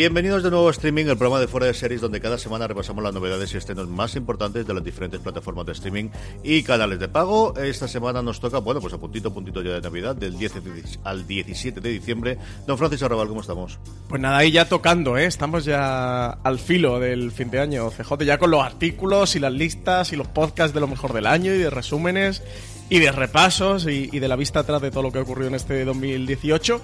Bienvenidos de nuevo a Streaming, el programa de fuera de series donde cada semana repasamos las novedades y estrenos más importantes de las diferentes plataformas de streaming y canales de pago. Esta semana nos toca, bueno, pues a puntito puntito ya de Navidad, del 10 al 17 de diciembre. Don Francis Arrabal, ¿cómo estamos? Pues nada, ahí ya tocando, ¿eh? Estamos ya al filo del fin de año, CJ, ya con los artículos y las listas y los podcasts de lo mejor del año y de resúmenes y de repasos y, y de la vista atrás de todo lo que ocurrió en este 2018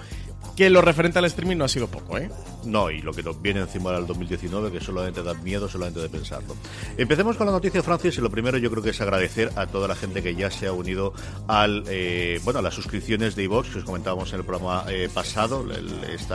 que lo referente al streaming no ha sido poco, ¿eh? No, y lo que nos viene encima del 2019, que solamente da miedo solamente de pensarlo. Empecemos con la noticia, Francis, y lo primero yo creo que es agradecer a toda la gente que ya se ha unido al, eh, bueno, a las suscripciones de iVox, que os comentábamos en el programa eh, pasado, este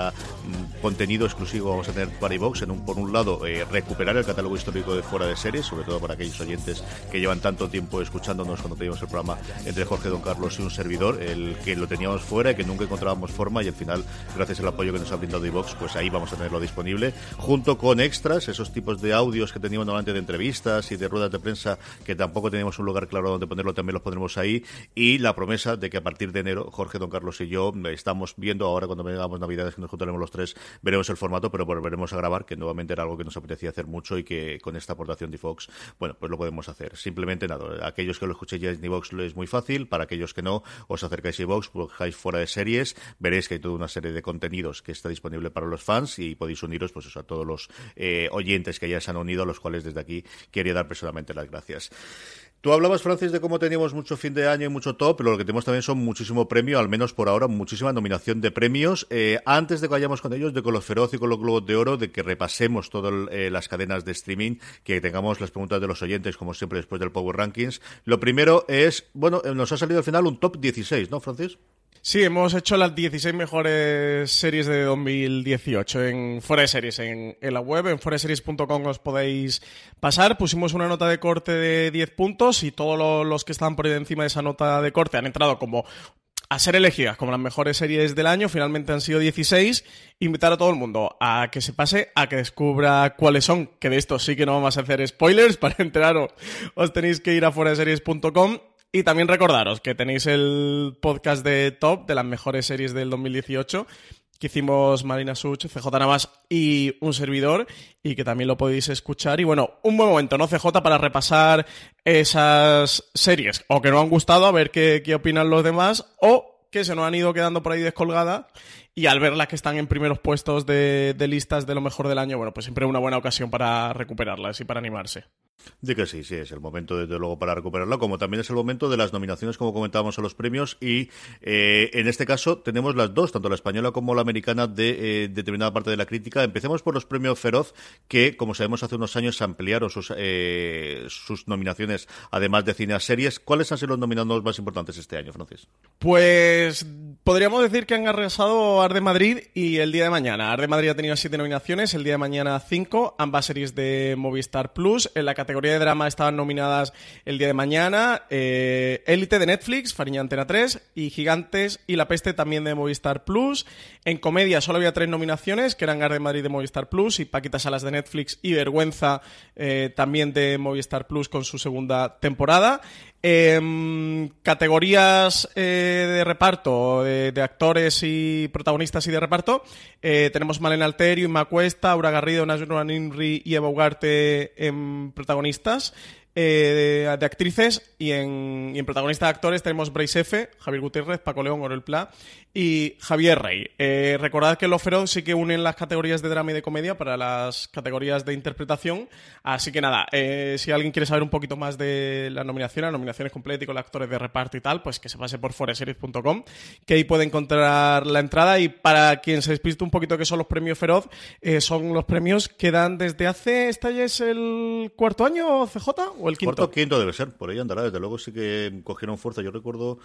contenido exclusivo vamos a tener para iVox, en un, por un lado, eh, recuperar el catálogo histórico de fuera de series, sobre todo para aquellos oyentes que llevan tanto tiempo escuchándonos cuando teníamos el programa entre Jorge Don Carlos y un servidor, el que lo teníamos fuera y que nunca encontrábamos forma y al final gracias al apoyo que nos ha brindado iVox, pues ahí vamos a tenerlo disponible, junto con extras, esos tipos de audios que teníamos normalmente de entrevistas y de ruedas de prensa, que tampoco teníamos un lugar claro donde ponerlo, también los pondremos ahí, y la promesa de que a partir de enero, Jorge, Don Carlos y yo estamos viendo ahora cuando vengamos Navidades, que nos juntaremos los tres, veremos el formato, pero volveremos a grabar, que nuevamente era algo que nos apetecía hacer mucho y que con esta aportación de iVox, bueno, pues lo podemos hacer. Simplemente nada, aquellos que lo escuchéis ya en iVox es muy fácil, para aquellos que no, os acercáis a iVox, buscáis fuera de series, veréis que hay toda una serie de contenidos que está disponible para los fans y podéis uniros pues a todos los eh, oyentes que ya se han unido, a los cuales desde aquí quería dar personalmente las gracias. Tú hablabas, Francis, de cómo teníamos mucho fin de año y mucho top, pero lo que tenemos también son muchísimo premio, al menos por ahora, muchísima nominación de premios. Eh, antes de que vayamos con ellos, de con los Feroz y con los Globos de Oro, de que repasemos todas eh, las cadenas de streaming, que tengamos las preguntas de los oyentes, como siempre, después del Power Rankings. Lo primero es, bueno, nos ha salido al final un top 16, ¿no, Francis? Sí, hemos hecho las 16 mejores series de 2018 en fuera de series, en, la web, en foreseries.com os podéis pasar. Pusimos una nota de corte de 10 puntos y todos los que están por encima de esa nota de corte han entrado como a ser elegidas como las mejores series del año. Finalmente han sido 16. Invitar a todo el mundo a que se pase, a que descubra cuáles son, que de esto sí que no vamos a hacer spoilers. Para enteraros, os tenéis que ir a foreseries.com y también recordaros que tenéis el podcast de Top de las mejores series del 2018 que hicimos Marina Such, CJ Navas y un servidor, y que también lo podéis escuchar. Y bueno, un buen momento, ¿no, CJ? Para repasar esas series, o que no han gustado, a ver qué, qué opinan los demás, o que se nos han ido quedando por ahí descolgadas, y al ver las que están en primeros puestos de, de listas de lo mejor del año, bueno, pues siempre una buena ocasión para recuperarlas y para animarse. De que sí, sí, es el momento desde luego para recuperarla, como también es el momento de las nominaciones, como comentábamos, a los premios y eh, en este caso tenemos las dos, tanto la española como la americana de eh, determinada parte de la crítica. Empecemos por los premios Feroz, que como sabemos hace unos años ampliaron sus, eh, sus nominaciones, además de cine a series. ¿Cuáles han sido los nominados más importantes este año, Francis? Pues podríamos decir que han arrasado Arde Madrid y el día de mañana. Arde Madrid ha tenido siete nominaciones, el día de mañana cinco, ambas series de Movistar Plus. En la categoría de drama estaban nominadas el día de mañana eh, Élite de Netflix, Fariña Antena 3 y Gigantes y La Peste también de Movistar Plus. En comedia solo había tres nominaciones, que eran Arde Madrid de Movistar Plus y Paquita Salas de Netflix y Vergüenza eh, también de Movistar Plus con su segunda temporada. Em, categorías eh, de reparto, de, actores y protagonistas y de reparto, eh, tenemos Malena Alterio, Inma Cuesta, Aura Garrido, Najwa Nimri y Eva Ugarte en protagonistas. Eh, de, actrices y en, y en protagonista de actores tenemos Bryce F., Javier Gutiérrez, Paco León, Orel Pla y Javier Rey. Eh, recordad que los Feroz sí que unen las categorías de drama y de comedia para las categorías de interpretación. Así que nada, eh, si alguien quiere saber un poquito más de la nominación, las nominaciones completas y con los actores de reparto y tal, pues que se pase por foreseries.com, que ahí puede encontrar la entrada. Y para quien se despiste un poquito que son los premios Feroz, eh, son los premios que dan desde hace, ¿esta ya es el cuarto año, CJ? ¿O el quinto? Cuarto quinto debe ser, por ahí andará. Desde luego sí que cogieron fuerza. Yo recuerdo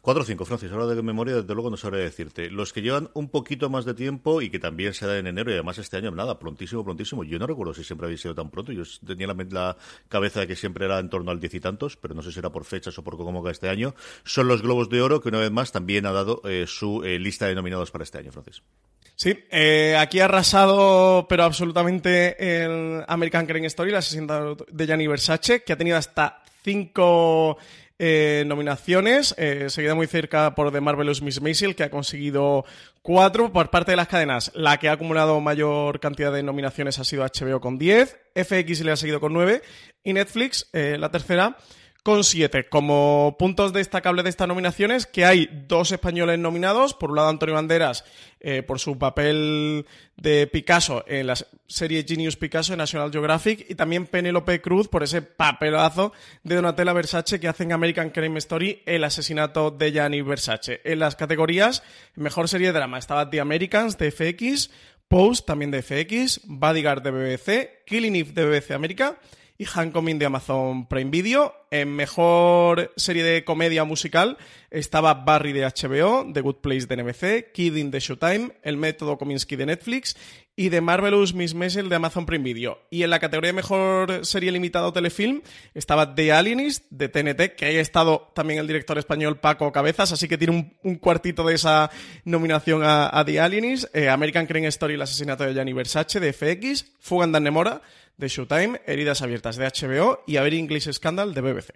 cuatro o cinco, Francis. Ahora de memoria, desde luego no sabré decirte. Los que llevan un poquito más de tiempo y que también se da en enero y además este año, nada, prontísimo, prontísimo. Yo no recuerdo si siempre había sido tan pronto. Yo tenía la, cabeza de que siempre era en torno al diez y tantos, pero no sé si era por fechas o por cómo va este año. Son los Globos de Oro que una vez más también ha dado eh, su eh, lista de nominados para este año, Francis. Sí, eh, aquí ha arrasado, pero absolutamente, el American Crime Story, la asesinato de Gianni Versace, que ha tenido hasta cinco eh, nominaciones, eh, seguida muy cerca por The Marvelous Miss Maisel, que ha conseguido cuatro por parte de las cadenas. La que ha acumulado mayor cantidad de nominaciones ha sido HBO con 10, FX le ha seguido con 9 y Netflix, eh, la tercera, con siete. Como puntos destacables de estas nominaciones, que hay dos españoles nominados. Por un lado, Antonio Banderas, eh, por su papel de Picasso en la serie Genius Picasso en National Geographic. Y también Penélope Cruz por ese papelazo de Donatella Versace que hace en American Crime Story el asesinato de Gianni Versace. En las categorías, mejor serie de drama estaba The Americans de FX, Post también de FX, Bodyguard de BBC, Killing Eve de BBC América y Hancoming de Amazon Prime Video. En mejor serie de comedia musical estaba Barry de HBO, The Good Place de NBC, Kidding de Showtime, El Método Kominsky de Netflix y The Marvelous Miss Maisel de Amazon Prime Video. Y en la categoría de mejor serie limitada o telefilm estaba The Alienist de TNT, que ahí ha estado también el director español Paco Cabezas, así que tiene un, cuartito de esa nominación a, The Alienist. Eh, American Crime Story, el asesinato de Gianni Versace de FX, Fugan Dan Nemora de Showtime, Heridas Abiertas de HBO y A English Scandal de BBC.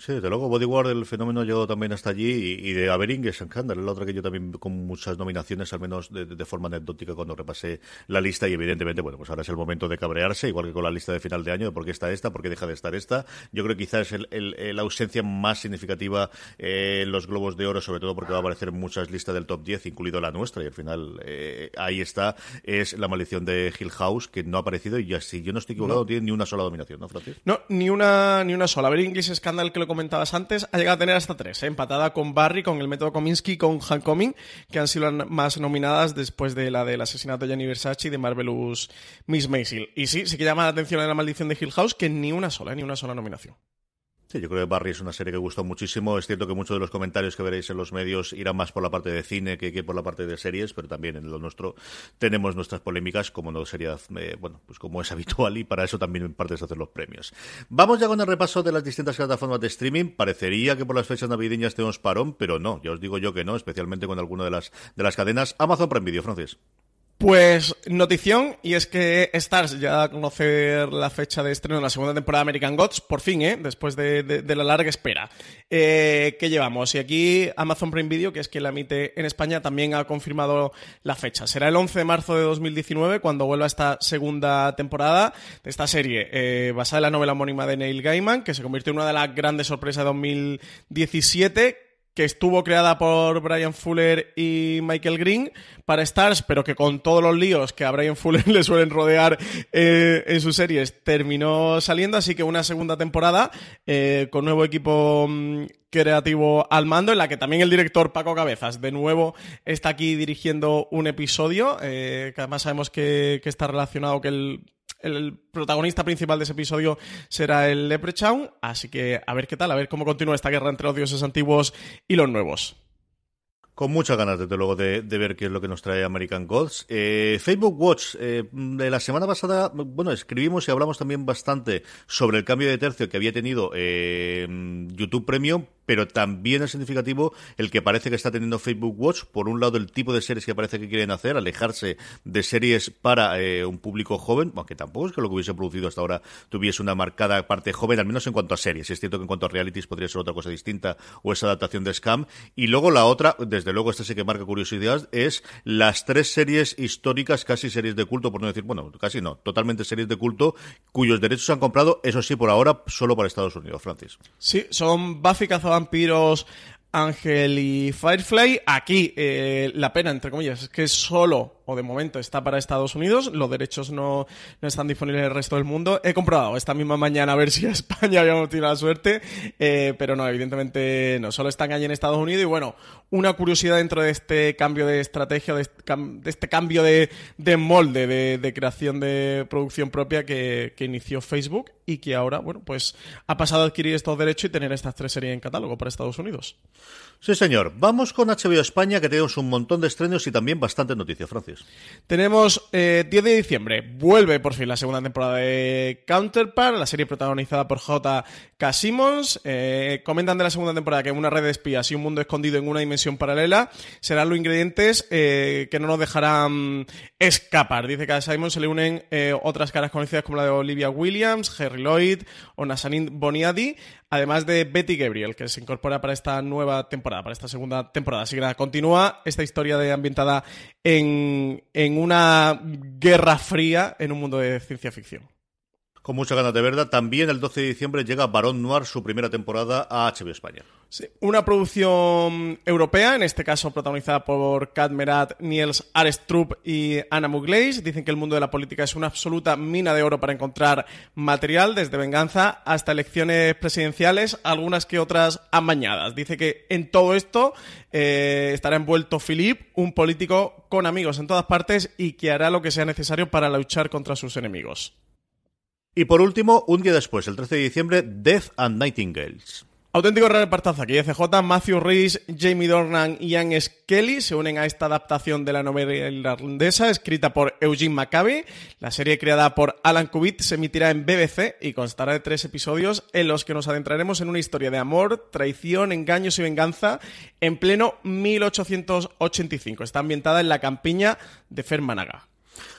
Sí, desde luego, Bodyguard, el fenómeno llegó también hasta allí y, de Avering es Scandal, la otra que yo también con muchas nominaciones, al menos de, forma anecdótica cuando repasé la lista y evidentemente, bueno, pues ahora es el momento de cabrearse, igual que con la lista de final de año, de por qué está esta, por qué deja de estar esta. Yo creo que quizás es la ausencia más significativa eh, en los Globos de Oro, sobre todo porque va a aparecer en muchas listas del top 10, incluido la nuestra, y al final eh, ahí está, es La maldición de Hill House, que no ha aparecido y ya si yo no estoy equivocado, no. tiene ni una sola dominación, ¿no, Francis? No, ni una, ni una sola. A ver, English Scandal que lo comentabas antes, ha llegado a tener hasta tres, ¿eh? empatada con Barry, con el método Kominsky, con Hancoming, que han sido las más nominadas después de la del asesinato de Gianni Versace y de Marvelous Miss Maisel. Y sí, sí que llama la atención en la maldición de Hill House que ni una sola, ni una sola nominación. Sí, yo creo que Barry es una serie que gustó muchísimo. Es cierto que muchos de los comentarios que veréis en los medios irán más por la parte de cine que, por la parte de series, pero también en lo nuestro tenemos nuestras polémicas, como no sería, eh, bueno, pues como es habitual y para eso también en parte se hacen los premios. Vamos ya con el repaso de las distintas plataformas de streaming. Parecería que por las fechas navideñas tenemos parón, pero no, ya os digo yo que no, especialmente con alguna de las, de las cadenas. Amazon Prime Video, Francis. Pues notición, y es que Stars ya da a conocer la fecha de estreno de la segunda temporada de American Gods, por fin, ¿eh? después de, la larga espera. Eh, ¿Qué llevamos? Y aquí Amazon Prime Video, que es quien la emite en España, también ha confirmado la fecha. Será el 11 de marzo de 2019 cuando vuelva esta segunda temporada de esta serie, eh, basada en la novela homónima de Neil Gaiman, que se convirtió en una de las grandes sorpresas de 2017 que estuvo creada por Brian Fuller y Michael Green para Stars, pero que con todos los líos que a Brian Fuller le suelen rodear eh, en sus series, terminó saliendo. Así que una segunda temporada eh, con nuevo equipo mm, creativo al mando, en la que también el director Paco Cabezas de nuevo está aquí dirigiendo un episodio, eh, que además sabemos que, que está relacionado que el el protagonista principal de ese episodio será el Leprechaun, así que a ver qué tal, a ver cómo continúa esta guerra entre los dioses antiguos y los nuevos. Con muchas ganas, desde luego, de, ver qué es lo que nos trae American Gods. Eh, Facebook Watch, eh, de la semana pasada, bueno, escribimos y hablamos también bastante sobre el cambio de tercio que había tenido eh, YouTube Premium, pero también es significativo el que parece que está teniendo Facebook Watch. Por un lado, el tipo de series que parece que quieren hacer, alejarse de series para eh, un público joven, aunque tampoco es que lo que hubiese producido hasta ahora tuviese una marcada parte joven, al menos en cuanto a series. Es cierto que en cuanto a realities podría ser otra cosa distinta o esa adaptación de Scam. Y luego la otra, desde luego, esta sí que marca curiosidad, es las tres series históricas, casi series de culto, por no decir, bueno, casi no, totalmente series de culto, cuyos derechos se han comprado, eso sí, por ahora, solo para Estados Unidos, Francis. Sí, son Buffy vampiros Ángel y Firefly. Aquí eh, la pena, entre comillas, es que solo o de momento está para Estados Unidos, los derechos no, no están disponibles en el resto del mundo. He comprobado esta misma mañana a ver si a España habíamos tenido la suerte, eh, pero no, evidentemente no, solo están allí en Estados Unidos y bueno, una curiosidad dentro de este cambio de estrategia, de este, cambio de, molde de, creación de producción propia que, que inició Facebook y que ahora, bueno, pues ha pasado a adquirir estos derechos y tener estas tres series en catálogo para Estados Unidos. Sí, señor. Vamos con HBO España, que tenemos un montón de estrenos y también bastante noticias, Francis. Tenemos eh, 10 de diciembre, vuelve por fin la segunda temporada de Counterpart, la serie protagonizada por J. K. Simmons. Eh, comentan de la segunda temporada que una red de espías y un mundo escondido en una dimensión paralela serán los ingredientes eh, que no nos dejarán escapar. Dice que a Simon se le unen eh, otras caras conocidas como la de Olivia Williams, Harry Lloyd o Nazanin Boniadi, además de Betty Gabriel, que se incorpora para esta nueva temporada, para esta segunda temporada. Así que nada, continúa esta historia de ambientada en, en una guerra fría en un mundo de ciencia ficción. Con mucha ganas de verdad. También el 12 de diciembre llega Barón Noir, su primera temporada a HBO España. Sí, una producción europea, en este caso protagonizada por Kat Merat, Niels Arestrup y Anna Mugleis. Dicen que el mundo de la política es una absoluta mina de oro para encontrar material, desde venganza hasta elecciones presidenciales, algunas que otras amañadas. Dice que en todo esto eh, estará envuelto Philippe, un político con amigos en todas partes y que hará lo que sea necesario para luchar contra sus enemigos. Y por último, un día después, el 13 de diciembre, Death and Nightingales. Auténtico repartazo aquí. CJ, Matthew Rhys, Jamie Dornan y Ian Skelly se unen a esta adaptación de la novela irlandesa escrita por Eugene Maccabi. La serie creada por Alan Kubit se emitirá en BBC y constará de tres episodios en los que nos adentraremos en una historia de amor, traición, engaños y venganza en pleno 1885. Está ambientada en la campiña de Fermanaga.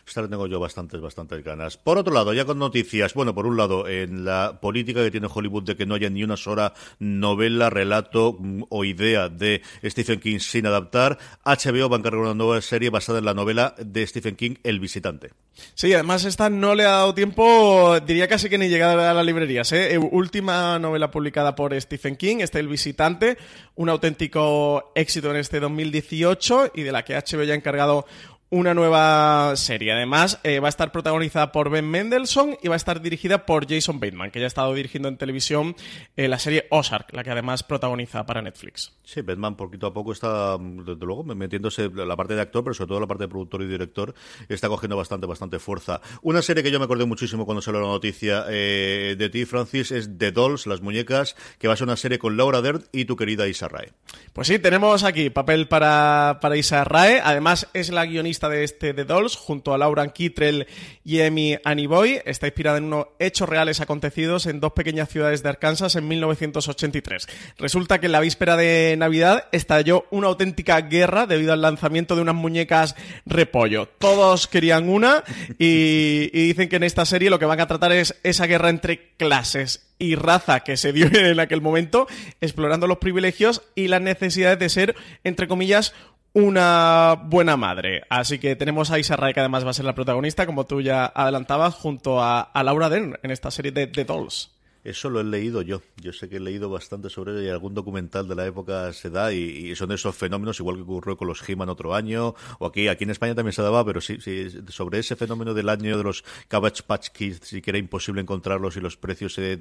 Esta tengo yo bastantes, bastantes ganas. Por otro lado, ya con noticias, bueno, por un lado, en la política que tiene Hollywood de que no haya ni una sola novela, relato mm, o idea de Stephen King sin adaptar, HBO va a encargar una nueva serie basada en la novela de Stephen King, El Visitante. Sí, además esta no le ha dado tiempo, diría casi que ni llegar a las librerías. ¿eh? Última novela publicada por Stephen King, este El Visitante, un auténtico éxito en este 2018 y de la que HBO ya ha encargado una nueva serie. Además, eh, va a estar protagonizada por Ben Mendelssohn y va a estar dirigida por Jason Bateman, que ya ha estado dirigiendo en televisión eh, la serie Ozark, la que además protagoniza para Netflix. Sí, Bateman poquito a poco está, desde luego, metiéndose la parte de actor, pero sobre todo la parte de productor y director, está cogiendo bastante, bastante fuerza. Una serie que yo me acordé muchísimo cuando salió la noticia eh, de ti, Francis, es The Dolls, Las Muñecas, que va a ser una serie con Laura Dern y tu querida Isa Rae. Pues sí, tenemos aquí papel para, para Isa Rae. Además, es la guionista de este The Dolls, junto a Laura Kittrell y Amy Aniboy. Está inspirada en unos hechos reales acontecidos en dos pequeñas ciudades de Arkansas en 1983. Resulta que en la víspera de Navidad estalló una auténtica guerra debido al lanzamiento de unas muñecas repollo. Todos querían una y, y dicen que en esta serie lo que van a tratar es esa guerra entre clases y raza que se dio en aquel momento, explorando los privilegios y las necesidades de ser, entre comillas, una buena madre. Así que tenemos a Isa Rae, que además va a ser la protagonista, como tú ya adelantabas, junto a, Laura Den en esta serie de The Dolls. Eso lo he leído yo. Yo sé que he leído bastante sobre ello y algún documental de la época se da y, son esos fenómenos, igual que ocurrió con los He-Man otro año, o aquí, aquí en España también se daba, pero sí, sí, sobre ese fenómeno del año de los Cabbage Patch Kids sí que era imposible encontrarlos y los precios se,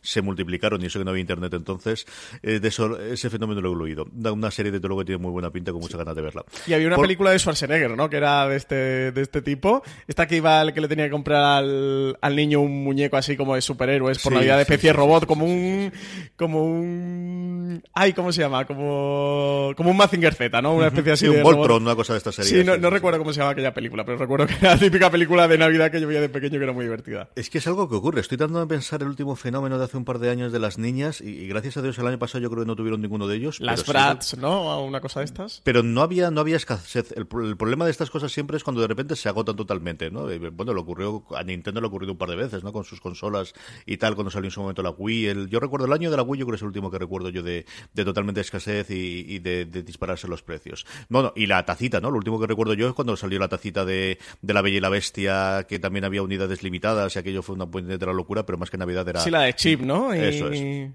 se multiplicaron y eso que no había internet entonces, eh, de eso, ese fenómeno lo he leído. Una serie de todo lo que tiene muy buena pinta con muchas ganas de verla. Y había una película de Schwarzenegger, ¿no? Que era de este, de este tipo. Esta que iba el que le tenía que comprar al, al niño un muñeco así como de superhéroes por Navidad de especie robot, como un. como un. Ay, ¿cómo se llama? Como. como un Mazinger Z, ¿no? Una especie así sí, de. un Voltron, una cosa de esta serie. Sí, no, no recuerdo cómo se llama aquella película, pero recuerdo que era la típica película de Navidad que yo veía de pequeño que era muy divertida. Es que es algo que ocurre. Estoy tratando de pensar el último fenómeno de hace un par de años de las niñas y, gracias a Dios el año pasado yo creo que no tuvieron ninguno de ellos. Las Brats, ¿no? Una cosa de estas. Pero no había, no había escasez. El, problema de estas cosas siempre es cuando de repente se agotan totalmente, ¿no? Bueno, lo ocurrió a Nintendo lo ha ocurrido un par de veces, ¿no? Con sus consolas y tal, cuando salió en su momento la Wii. El, yo recuerdo el año de la Wii, yo creo que es el último que recuerdo yo de, de totalmente escasez y, de, dispararse los precios. Bueno, y la tacita, ¿no? Lo último que recuerdo yo es cuando salió la tacita de, de La Bella y la Bestia, que también había unidades limitadas y aquello fue una puente de la locura, pero más que Navidad era... Sí, la de Chip, ¿no? Eso es.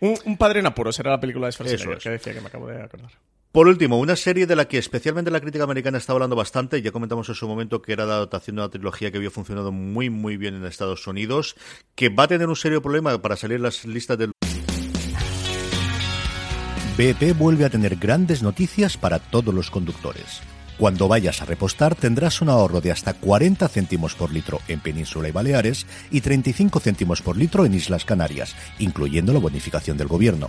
un, padre en apuros era la película de Schwarzenegger, que decía que me acabo de acordar. Por último, una serie de la que especialmente la crítica americana está hablando bastante, ya comentamos en su momento que era la adaptación de una trilogía que había funcionado muy muy bien en Estados Unidos, que va a tener un serio problema para salir las listas del... BP vuelve a tener grandes noticias para todos los conductores. Cuando vayas a repostar tendrás un ahorro de hasta 40 céntimos por litro en Península y Baleares y 35 céntimos por litro en Islas Canarias, incluyendo la bonificación del gobierno.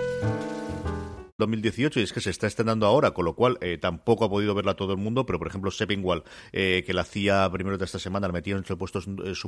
2018 y es que se está estrenando ahora, con lo cual eh, tampoco ha podido verla todo el mundo, pero por ejemplo Seppingwall, eh, que la hacía primero de esta semana, la metía en su puesto,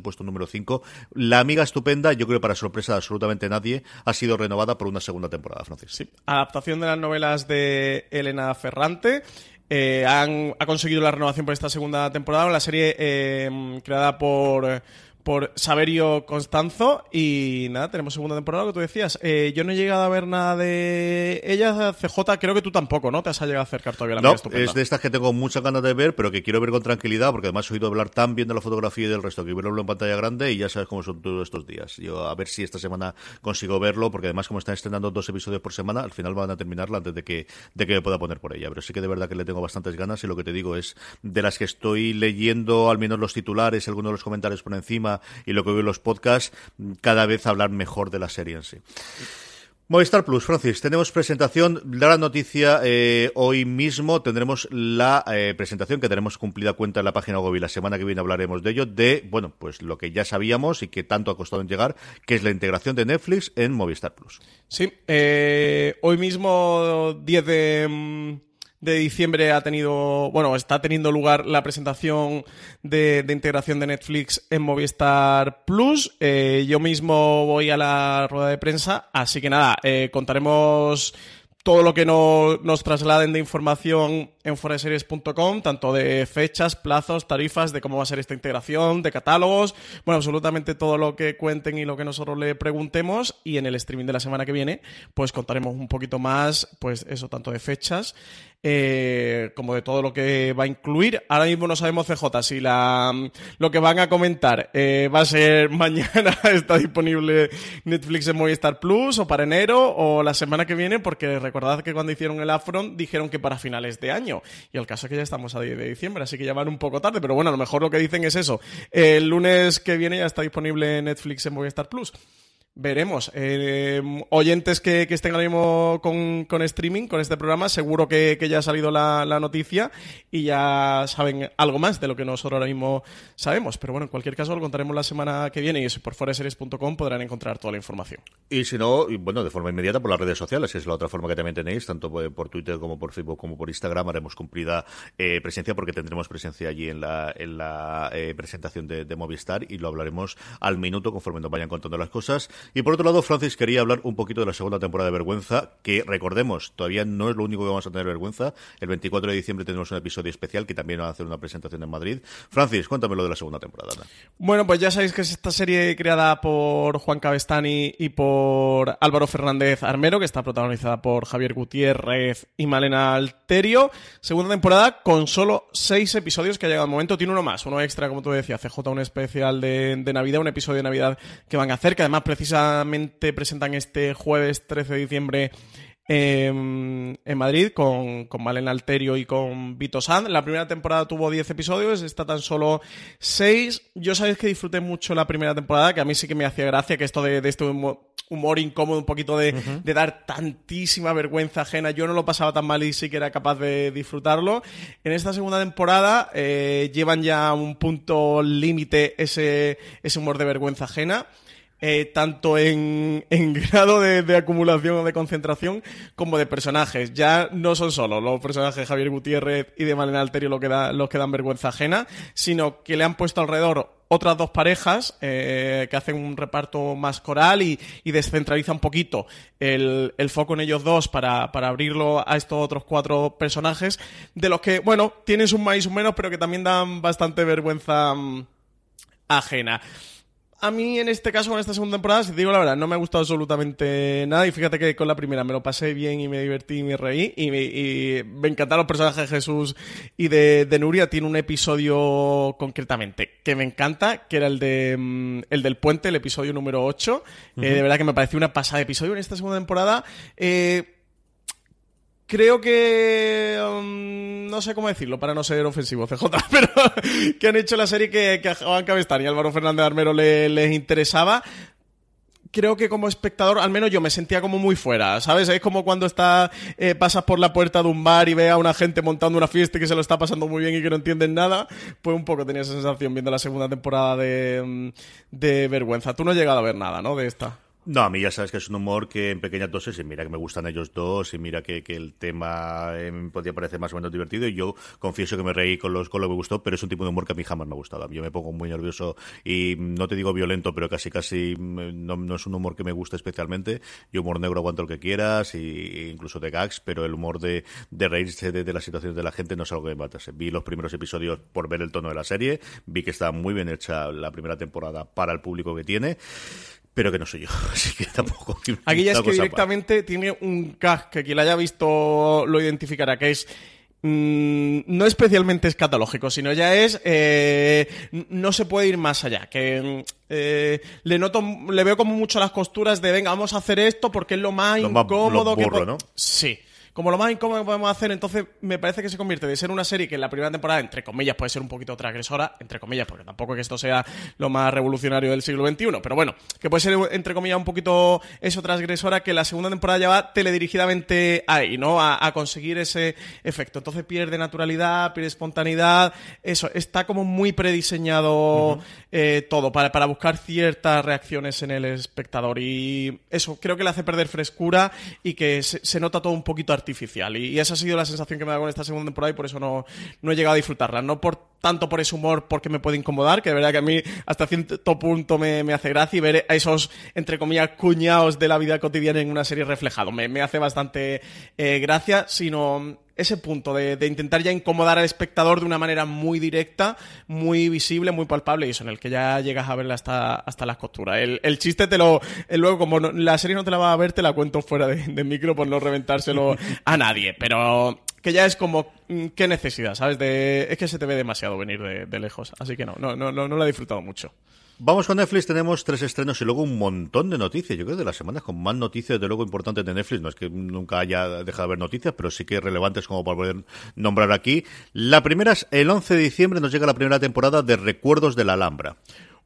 puesto número 5. La amiga estupenda, yo creo para sorpresa de absolutamente nadie, ha sido renovada por una segunda temporada, Francis. Adaptación de las novelas de Elena Ferrante. Eh, han, ha conseguido la renovación por esta segunda temporada, la serie eh, creada por por Saberio Constanzo y nada, tenemos segunda temporada, lo que tú decías. Eh, yo no he llegado a ver nada de ella, CJ, creo que tú tampoco, ¿no? Te has llegado a acercar todavía la No, es de estas que tengo muchas ganas de ver, pero que quiero ver con tranquilidad, porque además he oído hablar tan bien de la fotografía y del resto, que verlo en pantalla grande y ya sabes cómo son todos estos días. Yo a ver si esta semana consigo verlo, porque además como están estrenando dos episodios por semana, al final van a terminarla antes de que, de que me pueda poner por ella. Pero sí que de verdad que le tengo bastantes ganas y lo que te digo es de las que estoy leyendo, al menos los titulares, algunos de los comentarios por encima, y lo que veo en los podcasts, cada vez hablar mejor de la serie en sí. Movistar Plus, Francis, tenemos presentación. La noticia eh, hoy mismo tendremos la eh, presentación que tenemos cumplida cuenta en la página web y la semana que viene hablaremos de ello, de, bueno, pues lo que ya sabíamos y que tanto ha costado en llegar, que es la integración de Netflix en Movistar Plus. Sí, eh, hoy mismo 10 de mm, de diciembre ha tenido, bueno, está teniendo lugar la presentación de, integración de Netflix en Movistar Plus. Eh, yo mismo voy a la rueda de prensa, así que nada, eh, contaremos todo lo que nos trasladen de información en foreseries.com, tanto de fechas, plazos, tarifas, de cómo va a ser esta integración, de catálogos, bueno, absolutamente todo lo que cuenten y lo que nosotros le preguntemos y en el streaming de la semana que viene, pues contaremos un poquito más, pues eso, tanto de fechas eh, como de todo lo que va a incluir. Ahora mismo no sabemos CJ si la, lo que van a comentar eh, va a ser mañana, está disponible Netflix en Movistar Plus o para enero o la semana que viene, porque recordad que cuando hicieron el Afron dijeron que para finales de año. Y el caso es que ya estamos a 10 de diciembre, así que ya van un poco tarde, pero bueno, a lo mejor lo que dicen es eso. El lunes que viene ya está disponible Netflix en Movistar Plus. Veremos. Eh, oyentes que, estén ahora mismo con, streaming, con este programa, seguro que, ya ha salido la, noticia y ya saben algo más de lo que nosotros ahora mismo sabemos. Pero bueno, en cualquier caso lo contaremos la semana que viene y por foreseries.com podrán encontrar toda la información. Y si no, bueno, de forma inmediata por las redes sociales, que es la otra forma que también tenéis, tanto por Twitter como por Facebook como por Instagram, haremos cumplida eh, presencia porque tendremos presencia allí en la, en la eh, presentación de, de Movistar y lo hablaremos al minuto conforme nos vayan contando las cosas. Y por otro lado, Francis quería hablar un poquito de la segunda temporada de Vergüenza, que recordemos, todavía no es lo único que vamos a tener Vergüenza. El 24 de diciembre tendremos un episodio especial que también va a hacer una presentación en Madrid. Francis, cuéntame lo de la segunda temporada. Bueno, pues ya sabéis que es esta serie creada por Juan Cabestani y por Álvaro Fernández Armero, que está protagonizada por Javier Gutiérrez y Malena Alterio. Segunda temporada con solo seis episodios que ha llegado al momento. Tiene uno más, uno extra, como tú decías, CJ, un especial de, de Navidad, un episodio de Navidad que van a hacer, que además precisa presentan este jueves 13 de diciembre en Madrid con, con Malena Alterio y con Vito Sand. La primera temporada tuvo 10 episodios, está tan solo 6. Yo sabéis que disfruté mucho la primera temporada, que a mí sí que me hacía gracia que esto de, este humor, incómodo, un poquito de, dar tantísima vergüenza ajena. Yo no lo pasaba tan mal y sí que era capaz de disfrutarlo. En esta segunda temporada eh, llevan ya un punto límite ese, ese humor de vergüenza ajena. Eh, tanto en, grado de, acumulación o de concentración como de personajes. Ya no son solo los personajes de Javier Gutiérrez y de Malena Alterio los que, dan vergüenza ajena, sino que le han puesto alrededor otras dos parejas eh, que hacen un reparto más coral y, descentraliza un poquito el, foco en ellos dos para, abrirlo a estos otros cuatro personajes, de los que, bueno, tienen sus más y sus menos, pero que también dan bastante vergüenza mm, ajena. A mí, en este caso, con esta segunda temporada, si te digo la verdad, no me ha gustado absolutamente nada. Y fíjate que con la primera me lo pasé bien y me divertí y me reí. Y me, encantaron los personajes de Jesús y de, Nuria. Tiene un episodio concretamente que me encanta, que era el de mm, el del puente, el episodio número 8. Eh, de verdad que me pareció una pasada de episodio en esta segunda temporada. Eh, creo que um, no sé cómo decirlo para no ser ofensivo CJ pero que han hecho la serie que, a Juan Cabestán y Álvaro Fernández Armero les interesaba creo que como espectador, al menos yo me sentía como muy fuera, ¿sabes? Es como cuando está, eh, pasas por la puerta de un bar y ve a una gente montando una fiesta y que se lo está pasando muy bien y que no entienden nada, pues un poco tenía esa sensación viendo la segunda temporada de, mm, de Vergüenza. Tú no has llegado a ver nada, ¿no? De esta. No, a mí ya sabes que es un humor que en pequeñas dosis, y mira que me gustan ellos dos, y mira que, que el tema eh, me podía parecer más o menos divertido, y yo confieso que me reí con, los, con lo que me gustó, pero es un tipo de humor que a mí jamás me ha gustado. Yo me pongo muy nervioso y no te digo violento, pero casi casi mm, no, es un humor que me gusta especialmente. Yo humor negro aguanto lo que quieras, y, incluso de gags, pero el humor de, de reírse de, las situaciones de la gente no es algo que me matase. Vi los primeros episodios por ver el tono de la serie, vi que está muy bien hecha la primera temporada para el público que tiene pero que no soy yo, así que tampoco. Aquí ya es que directamente tiene un cast que quien lo haya visto lo identificará, que es mm, no especialmente escatológico, sino ya es eh, no se puede ir más allá, que eh, le noto, le veo como mucho las costuras de venga, vamos a hacer esto porque es lo más incómodo que ¿no? sí como lo más incómodo que podemos hacer, entonces me parece que se convierte de ser una serie que en la primera temporada, entre comillas, puede ser un poquito transgresora, entre comillas, porque tampoco que esto sea lo más revolucionario del siglo XXI, pero bueno, que puede ser, entre comillas, un poquito eso transgresora, que la segunda temporada ya va teledirigidamente ahí, ¿no? A, conseguir ese efecto. Entonces pierde naturalidad, pierde espontaneidad, eso, está como muy prediseñado eh, todo para, para buscar ciertas reacciones en el espectador y eso creo que le hace perder frescura y que se, nota todo un poquito artificial. Y, esa ha sido la sensación que me da con esta segunda temporada y por eso no, no he llegado a disfrutarla. No por tanto por ese humor porque me puede incomodar, que de verdad que a mí hasta cierto punto me, hace gracia y ver a esos, entre comillas, cuñados de la vida cotidiana en una serie reflejado. Me, me hace bastante eh, gracia, sino ese punto de, intentar ya incomodar al espectador de una manera muy directa, muy visible, muy palpable, y eso en el que ya llegas a verla hasta, hasta las costuras. El, chiste te lo. luego, como la serie no te la va a ver, te la cuento fuera de, de micro por no reventárselo a nadie. Pero que ya es como, mm, qué necesidad, ¿sabes? De, es que se te ve demasiado venir de, lejos, así que no, no, no, no, no lo he disfrutado mucho. Vamos con Netflix, tenemos tres estrenos y luego un montón de noticias. Yo creo que de las semanas con más noticias, de luego importantes de Netflix. No es que nunca haya dejado de ver noticias, pero sí que relevantes como para poder nombrar aquí. La primera es el 11 de diciembre, nos llega la primera temporada de Recuerdos de la Alhambra.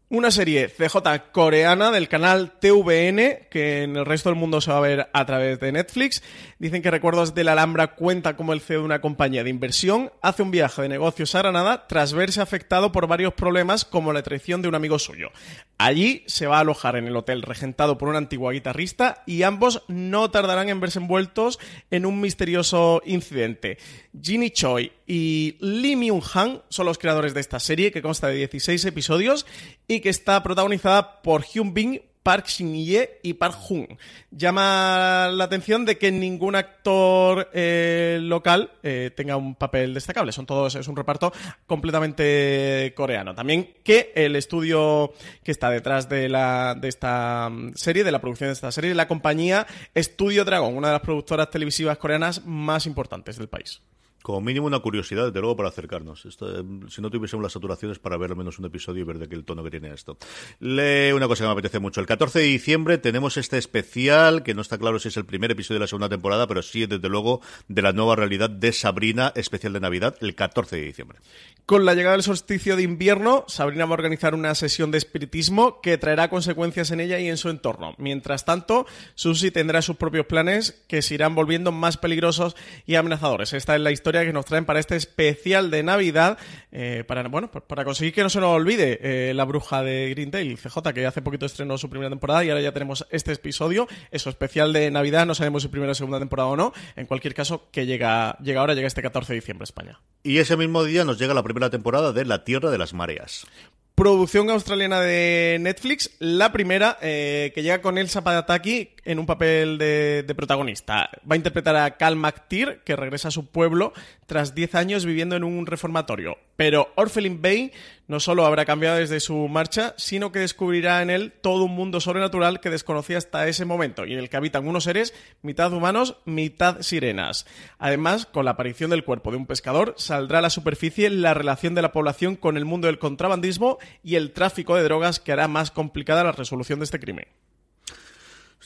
Una serie CJ coreana del canal TVN, que en el resto del mundo se va a ver a través de Netflix. Dicen que Recuerdos de la Alhambra cuenta como el CEO de una compañía de inversión hace un viaje de negocios a Granada tras verse afectado por varios problemas como la traición de un amigo suyo. Allí se va a alojar en el hotel regentado por un antiguo guitarrista y ambos no tardarán en verse envueltos en un misterioso incidente. Ginny Choi y Lee Myung-han son los creadores de esta serie que consta de 16 episodios y que está protagonizada por Hyun Bin, Park Shin-ye y Park Jun. Llama la atención de que ningún actor eh, local eh, tenga un papel destacable. Son todos, es un reparto completamente coreano. También que el estudio que está detrás de, la, de esta mm, serie, de la producción de esta serie, la compañía Studio Dragon, una de las productoras televisivas coreanas más importantes del país como mínimo una curiosidad, desde luego, para acercarnos. Eh, si no tuviésemos las saturaciones para ver al menos un episodio y ver de qué tono que tiene esto. Le, una cosa que me apetece mucho. El 14 de diciembre tenemos este especial, que no está claro si es el primer episodio de la segunda temporada, pero sí, desde luego, de la nueva realidad de Sabrina, especial de Navidad, el 14 de diciembre. Con la llegada del solsticio de invierno, Sabrina va a organizar una sesión de espiritismo que traerá consecuencias en ella y en su entorno. Mientras tanto, Susie tendrá sus propios planes que se irán volviendo más peligrosos y amenazadores. Esta es la historia que nos traen para este especial de Navidad, eh, para, bueno, pues para conseguir que no se nos olvide eh, la bruja de Greendale, CJ, que hace poquito estrenó su primera temporada y ahora ya tenemos este episodio, eso especial de Navidad, no sabemos si primera o segunda temporada o no, en cualquier caso, que llega, llega ahora, llega este 14 de diciembre a España. Y ese mismo día nos llega la primera temporada de La Tierra de las Mareas. Producción australiana de Netflix, la primera eh, que llega con Elsa Padataki en un papel de, de, protagonista. Va a interpretar a Cal McTeer, que regresa a su pueblo tras 10 años viviendo en un reformatorio. Pero Orphelin Bay no solo habrá cambiado desde su marcha, sino que descubrirá en él todo un mundo sobrenatural que desconocía hasta ese momento y en el que habitan unos seres mitad humanos, mitad sirenas. Además, con la aparición del cuerpo de un pescador, saldrá a la superficie la relación de la población con el mundo del contrabandismo y el tráfico de drogas que hará más complicada la resolución de este crimen.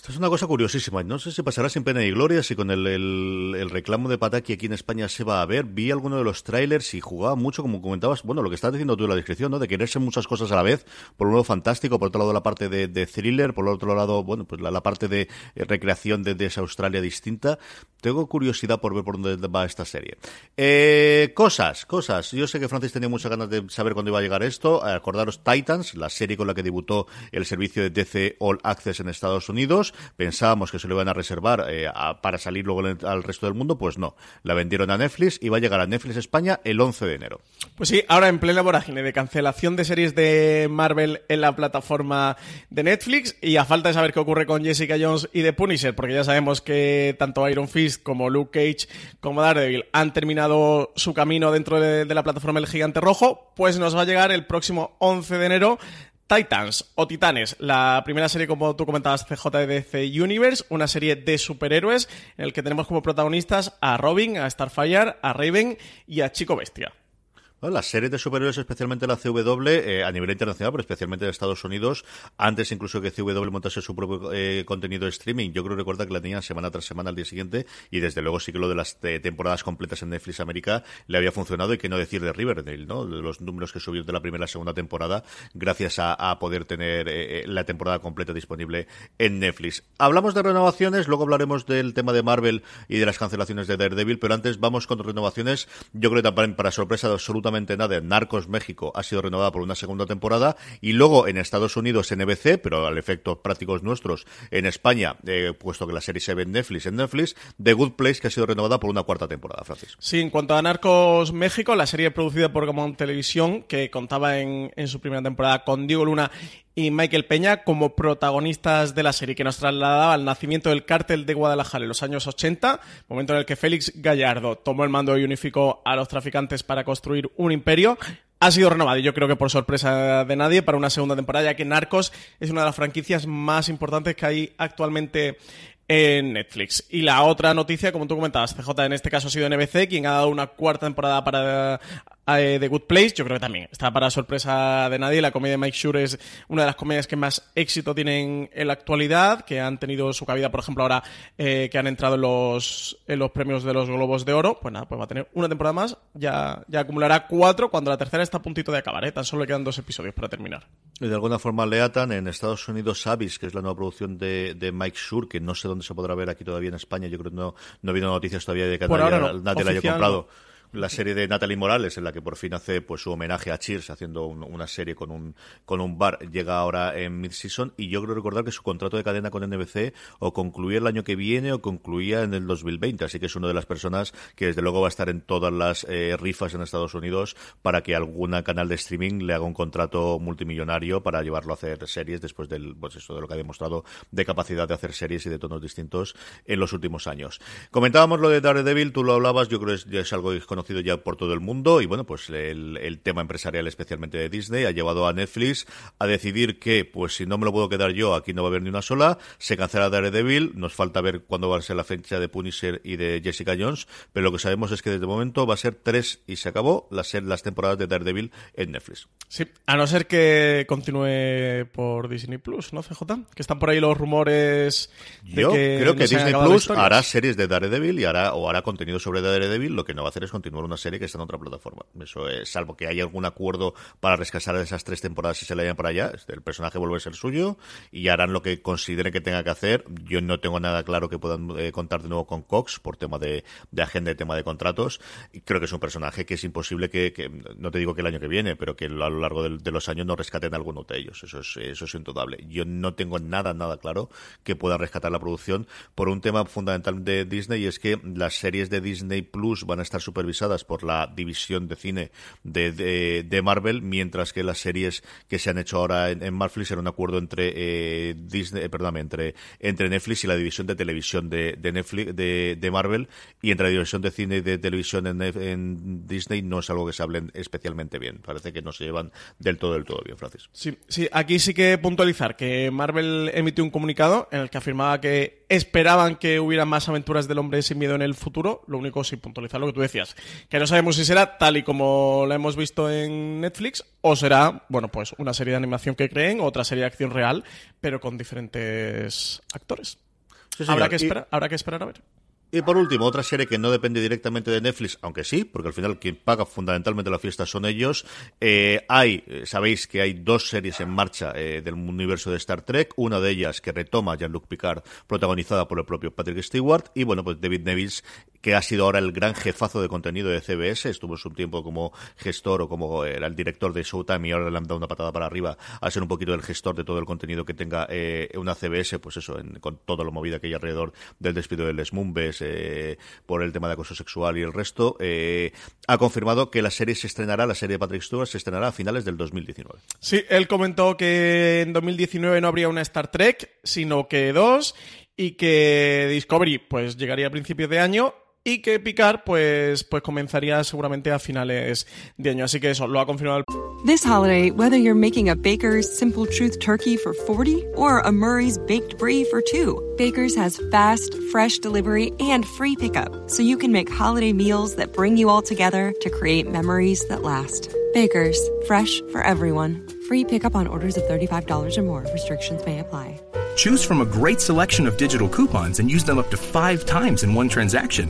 Esta es una cosa curiosísima. No sé si pasará sin pena y gloria, si con el, el, el, reclamo de Pataki aquí en España se va a ver. Vi alguno de los trailers y jugaba mucho, como comentabas, bueno, lo que estás diciendo tú en la descripción, ¿no? De querer ser muchas cosas a la vez. Por un lado, fantástico, por otro lado, la parte de, de thriller, por otro lado, bueno, pues la, la parte de eh, recreación de, de, esa Australia distinta. Tengo curiosidad por ver por dónde va esta serie. Eh, cosas, cosas. Yo sé que Francis tenía muchas ganas de saber cuándo iba a llegar esto. Acordaros Titans, la serie con la que debutó el servicio de DC All Access en Estados Unidos pensábamos que se lo iban a reservar eh, para salir luego al resto del mundo, pues no. La vendieron a Netflix y va a llegar a Netflix España el 11 de enero. Pues sí, ahora en plena vorágine de cancelación de series de Marvel en la plataforma de Netflix y a falta de saber qué ocurre con Jessica Jones y The Punisher, porque ya sabemos que tanto Iron Fist como Luke Cage como Daredevil han terminado su camino dentro de, de la plataforma El Gigante Rojo, pues nos va a llegar el próximo 11 de enero Titans o Titanes, la primera serie, como tú comentabas, CJDC Universe, una serie de superhéroes en el que tenemos como protagonistas a Robin, a Starfire, a Raven y a Chico Bestia. Las series de superhéroes, especialmente la CW, eh, a nivel internacional, pero especialmente de Estados Unidos, antes incluso que CW montase su propio eh, contenido de streaming, yo creo recordar que la tenían semana tras semana al día siguiente, y desde luego sí que lo de las eh, temporadas completas en Netflix América le había funcionado, y que no decir de Riverdale, ¿no? Los números que subió de la primera a segunda temporada, gracias a, poder tener eh, la temporada completa disponible en Netflix. Hablamos de renovaciones, luego hablaremos del tema de Marvel y de las cancelaciones de Daredevil, pero antes vamos con renovaciones, yo creo que también para sorpresa de nada, Narcos México ha sido renovada por una segunda temporada y luego en Estados Unidos NBC, pero al efecto prácticos nuestros en España, eh, puesto que la serie se ve en Netflix, en Netflix, The Good Place que ha sido renovada por una cuarta temporada, Francis. Sí, en cuanto a Narcos México, la serie producida por Gamón Televisión, que contaba en, en su primera temporada con Diego Luna y Michael Peña como protagonistas de la serie, que nos trasladaba al nacimiento del cártel de Guadalajara en los años 80, momento en el que Félix Gallardo tomó el mando y unificó a los traficantes para construir un imperio. Ha sido renovado y yo creo que por sorpresa de nadie para una segunda temporada, ya que Narcos es una de las franquicias más importantes que hay actualmente en Netflix. Y la otra noticia, como tú comentabas, CJ en este caso ha sido NBC, quien ha dado una cuarta temporada para eh, The Good Place, yo creo que también está para sorpresa de nadie. La comedia de Mike Shure es una de las comedias que más éxito tienen en la actualidad, que han tenido su cabida, por ejemplo, ahora eh, que han entrado en los, en los premios de los Globos de Oro. Pues nada, pues va a tener una temporada más, ya, ya acumulará cuatro cuando la tercera está a puntito de acabar, ¿eh? tan solo le quedan dos episodios para terminar. Y de alguna forma le atan en Estados Unidos Abyss, que es la nueva producción de, de Mike Shure, que no sé dónde se podrá ver aquí todavía en España. Yo creo que no, no ha habido noticias todavía de que nadie, la haya comprado la serie de Natalie Morales, en la que por fin hace pues su homenaje a Cheers, haciendo una serie con un, con un bar, llega ahora en mid-season, y yo creo recordar que su contrato de cadena con NBC o concluía el año que viene o concluía en el 2020, así que es una de las personas que desde luego va a estar en todas las eh, rifas en Estados Unidos para que alguna canal de streaming le haga un contrato multimillonario para llevarlo a hacer series después del, pues eso, de lo que ha demostrado de capacidad de hacer series y de tonos distintos en los últimos años. Comentábamos lo de Daredevil, tú lo hablabas, yo creo que es algo desconocido conocido ya por todo el mundo y bueno, pues el, tema empresarial especialmente de Disney ha llevado a Netflix a decidir que pues si no me lo puedo quedar yo, aquí no va a haber ni una sola, se cancela Daredevil, nos falta ver cuándo va a ser la fecha de Punisher y de Jessica Jones, pero lo que sabemos es que desde el momento va a ser tres y se acabó las, las temporadas de Daredevil en Netflix. Sí, a no ser que continúe por Disney Plus, ¿no, CJ? Que están por ahí los rumores. De yo creo que Disney Plus hará series de Daredevil y hará o hará contenido sobre Daredevil, lo que no va a hacer es continuar una serie que está en otra plataforma. Eso es, salvo que haya algún acuerdo para rescatar esas tres temporadas y se le vayan para allá, este, el personaje vuelve a ser suyo y harán lo que consideren que tenga que hacer. Yo no tengo nada claro que puedan eh, contar de nuevo con Cox por tema de, agenda y tema de contratos. Y creo que es un personaje que es imposible que, no te digo que el año que viene, pero que a lo largo de, los años no rescaten alguno de ellos. Eso es, eso es indudable. Yo no tengo nada, nada claro que pueda rescatar la producción por un tema fundamental de Disney y es que las series de Disney Plus van a estar supervisadas por la división de cine de, de, Marvel, mientras que las series que se han hecho ahora en, en Marvel serán un acuerdo entre eh, Disney, eh, perdón, entre, entre Netflix y la división de televisión de, de Netflix, de, de, Marvel, y entre la división de cine y de televisión en, en, Disney no es algo que se hablen especialmente bien. Parece que no se llevan del todo, del todo bien, Francis. Sí, sí, aquí sí que puntualizar que Marvel emitió un comunicado en el que afirmaba que esperaban que hubiera más aventuras del hombre sin miedo en el futuro. Lo único, sí, puntualizar lo que tú decías, que no sabemos si será tal y como la hemos visto en Netflix o será, bueno, pues una serie de animación que creen, otra serie de acción real, pero con diferentes actores. habrá, que esperar, habrá que esperar a ver. Y por último, otra serie que no depende directamente de Netflix, aunque sí, porque al final quien paga fundamentalmente la fiesta son ellos. Eh, hay, eh, sabéis que hay dos series en marcha eh, del universo de Star Trek, una de ellas que retoma Jean-Luc Picard, protagonizada por el propio Patrick Stewart, y bueno, pues David Nevis, que ha sido ahora el gran jefazo de contenido de CBS, estuvo su tiempo como gestor o como era el director de Showtime y ahora le han dado una patada para arriba a ser un poquito el gestor de todo el contenido que tenga una CBS, pues eso, con todo lo movida que hay alrededor del despido de Les Mumbes, eh, por el tema de acoso sexual y el resto, eh, ha confirmado que la serie se estrenará, la serie de Patrick Stewart se estrenará a finales del 2019. Sí, él comentó que en 2019 no habría una Star Trek, sino que dos, y que Discovery pues llegaría a principios de año y que Picard pues, pues comenzaría seguramente a finales de año. Así que eso, lo ha confirmado el... This holiday, whether you're making a Baker's Simple Truth turkey for 40 or a Murray's Baked Brie for 2, Baker's has fast, fresh delivery and free pickup, so you can make holiday meals that bring you all together to create memories that last. Baker's, fresh for everyone. Free pickup on orders of $35 or more. Restrictions may apply. Choose from a great selection of digital coupons and use them up to five times in one transaction.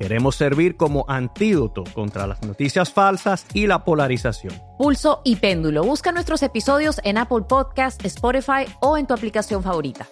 Queremos servir como antídoto contra las noticias falsas y la polarización. Pulso y Péndulo. Busca nuestros episodios en Apple Podcast, Spotify o en tu aplicación favorita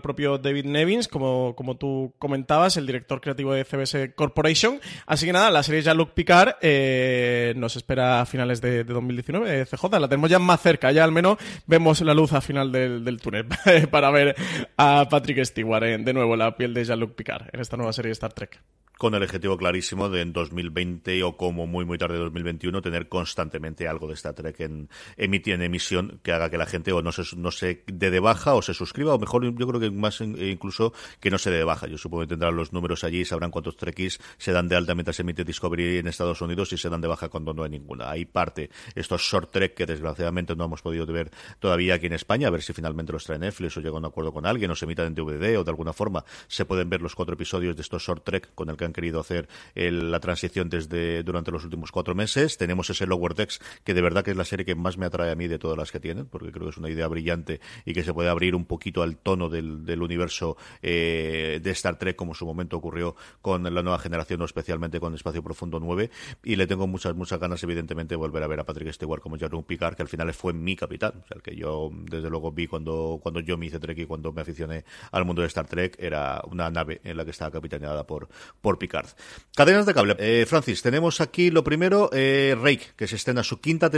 propio David Nevins, como, como tú comentabas, el director creativo de CBS Corporation. Así que nada, la serie Jean-Luc Picard eh, nos espera a finales de, 2019, CJ. La tenemos ya más cerca, ya al menos vemos la luz al final del, túnel para ver a Patrick Stewart de nuevo la piel de Jean-Luc Picard en esta nueva serie de Star Trek. Con el objetivo clarísimo de en 2020 o como muy muy tarde 2021 tener constantemente algo de Star Trek en, en emisión que haga que la gente o no se, no se dé de baja o se suscriba, o mejor yo creo que más incluso que no se dé de baja. Yo supongo que tendrán los números allí y sabrán cuántos Trekkies se dan de alta mientras se emite Discovery en Estados Unidos y se dan de baja cuando no hay ninguna. Hay parte estos short trek que desgraciadamente no hemos podido ver todavía aquí en España, a ver si finalmente los trae Netflix o llega a un acuerdo con alguien o se emitan en DVD o de alguna forma se pueden ver los cuatro episodios de estos short trek con el que han querido hacer la transición desde durante los últimos cuatro meses. Tenemos ese Lower Decks que de verdad que es la serie que más me atrae a mí de todas las que tienen, porque creo que es una idea brillante y que se puede abrir un poquito al tono del, universo eh, de Star Trek como su momento ocurrió con la nueva generación o especialmente con Espacio Profundo 9 y le tengo muchas muchas ganas evidentemente de volver a ver a Patrick Stewart como Jean Picard que al final fue mi capitán, el que yo desde luego vi cuando, cuando yo me hice Trek y cuando me aficioné al mundo de Star Trek era una nave en la que estaba capitaneada por, por Picard. Cadenas de cable. Eh, Francis, tenemos aquí lo primero, eh, Rake, que se estrena su quinta,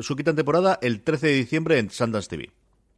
su quinta temporada el 13 de diciembre en Sundance TV.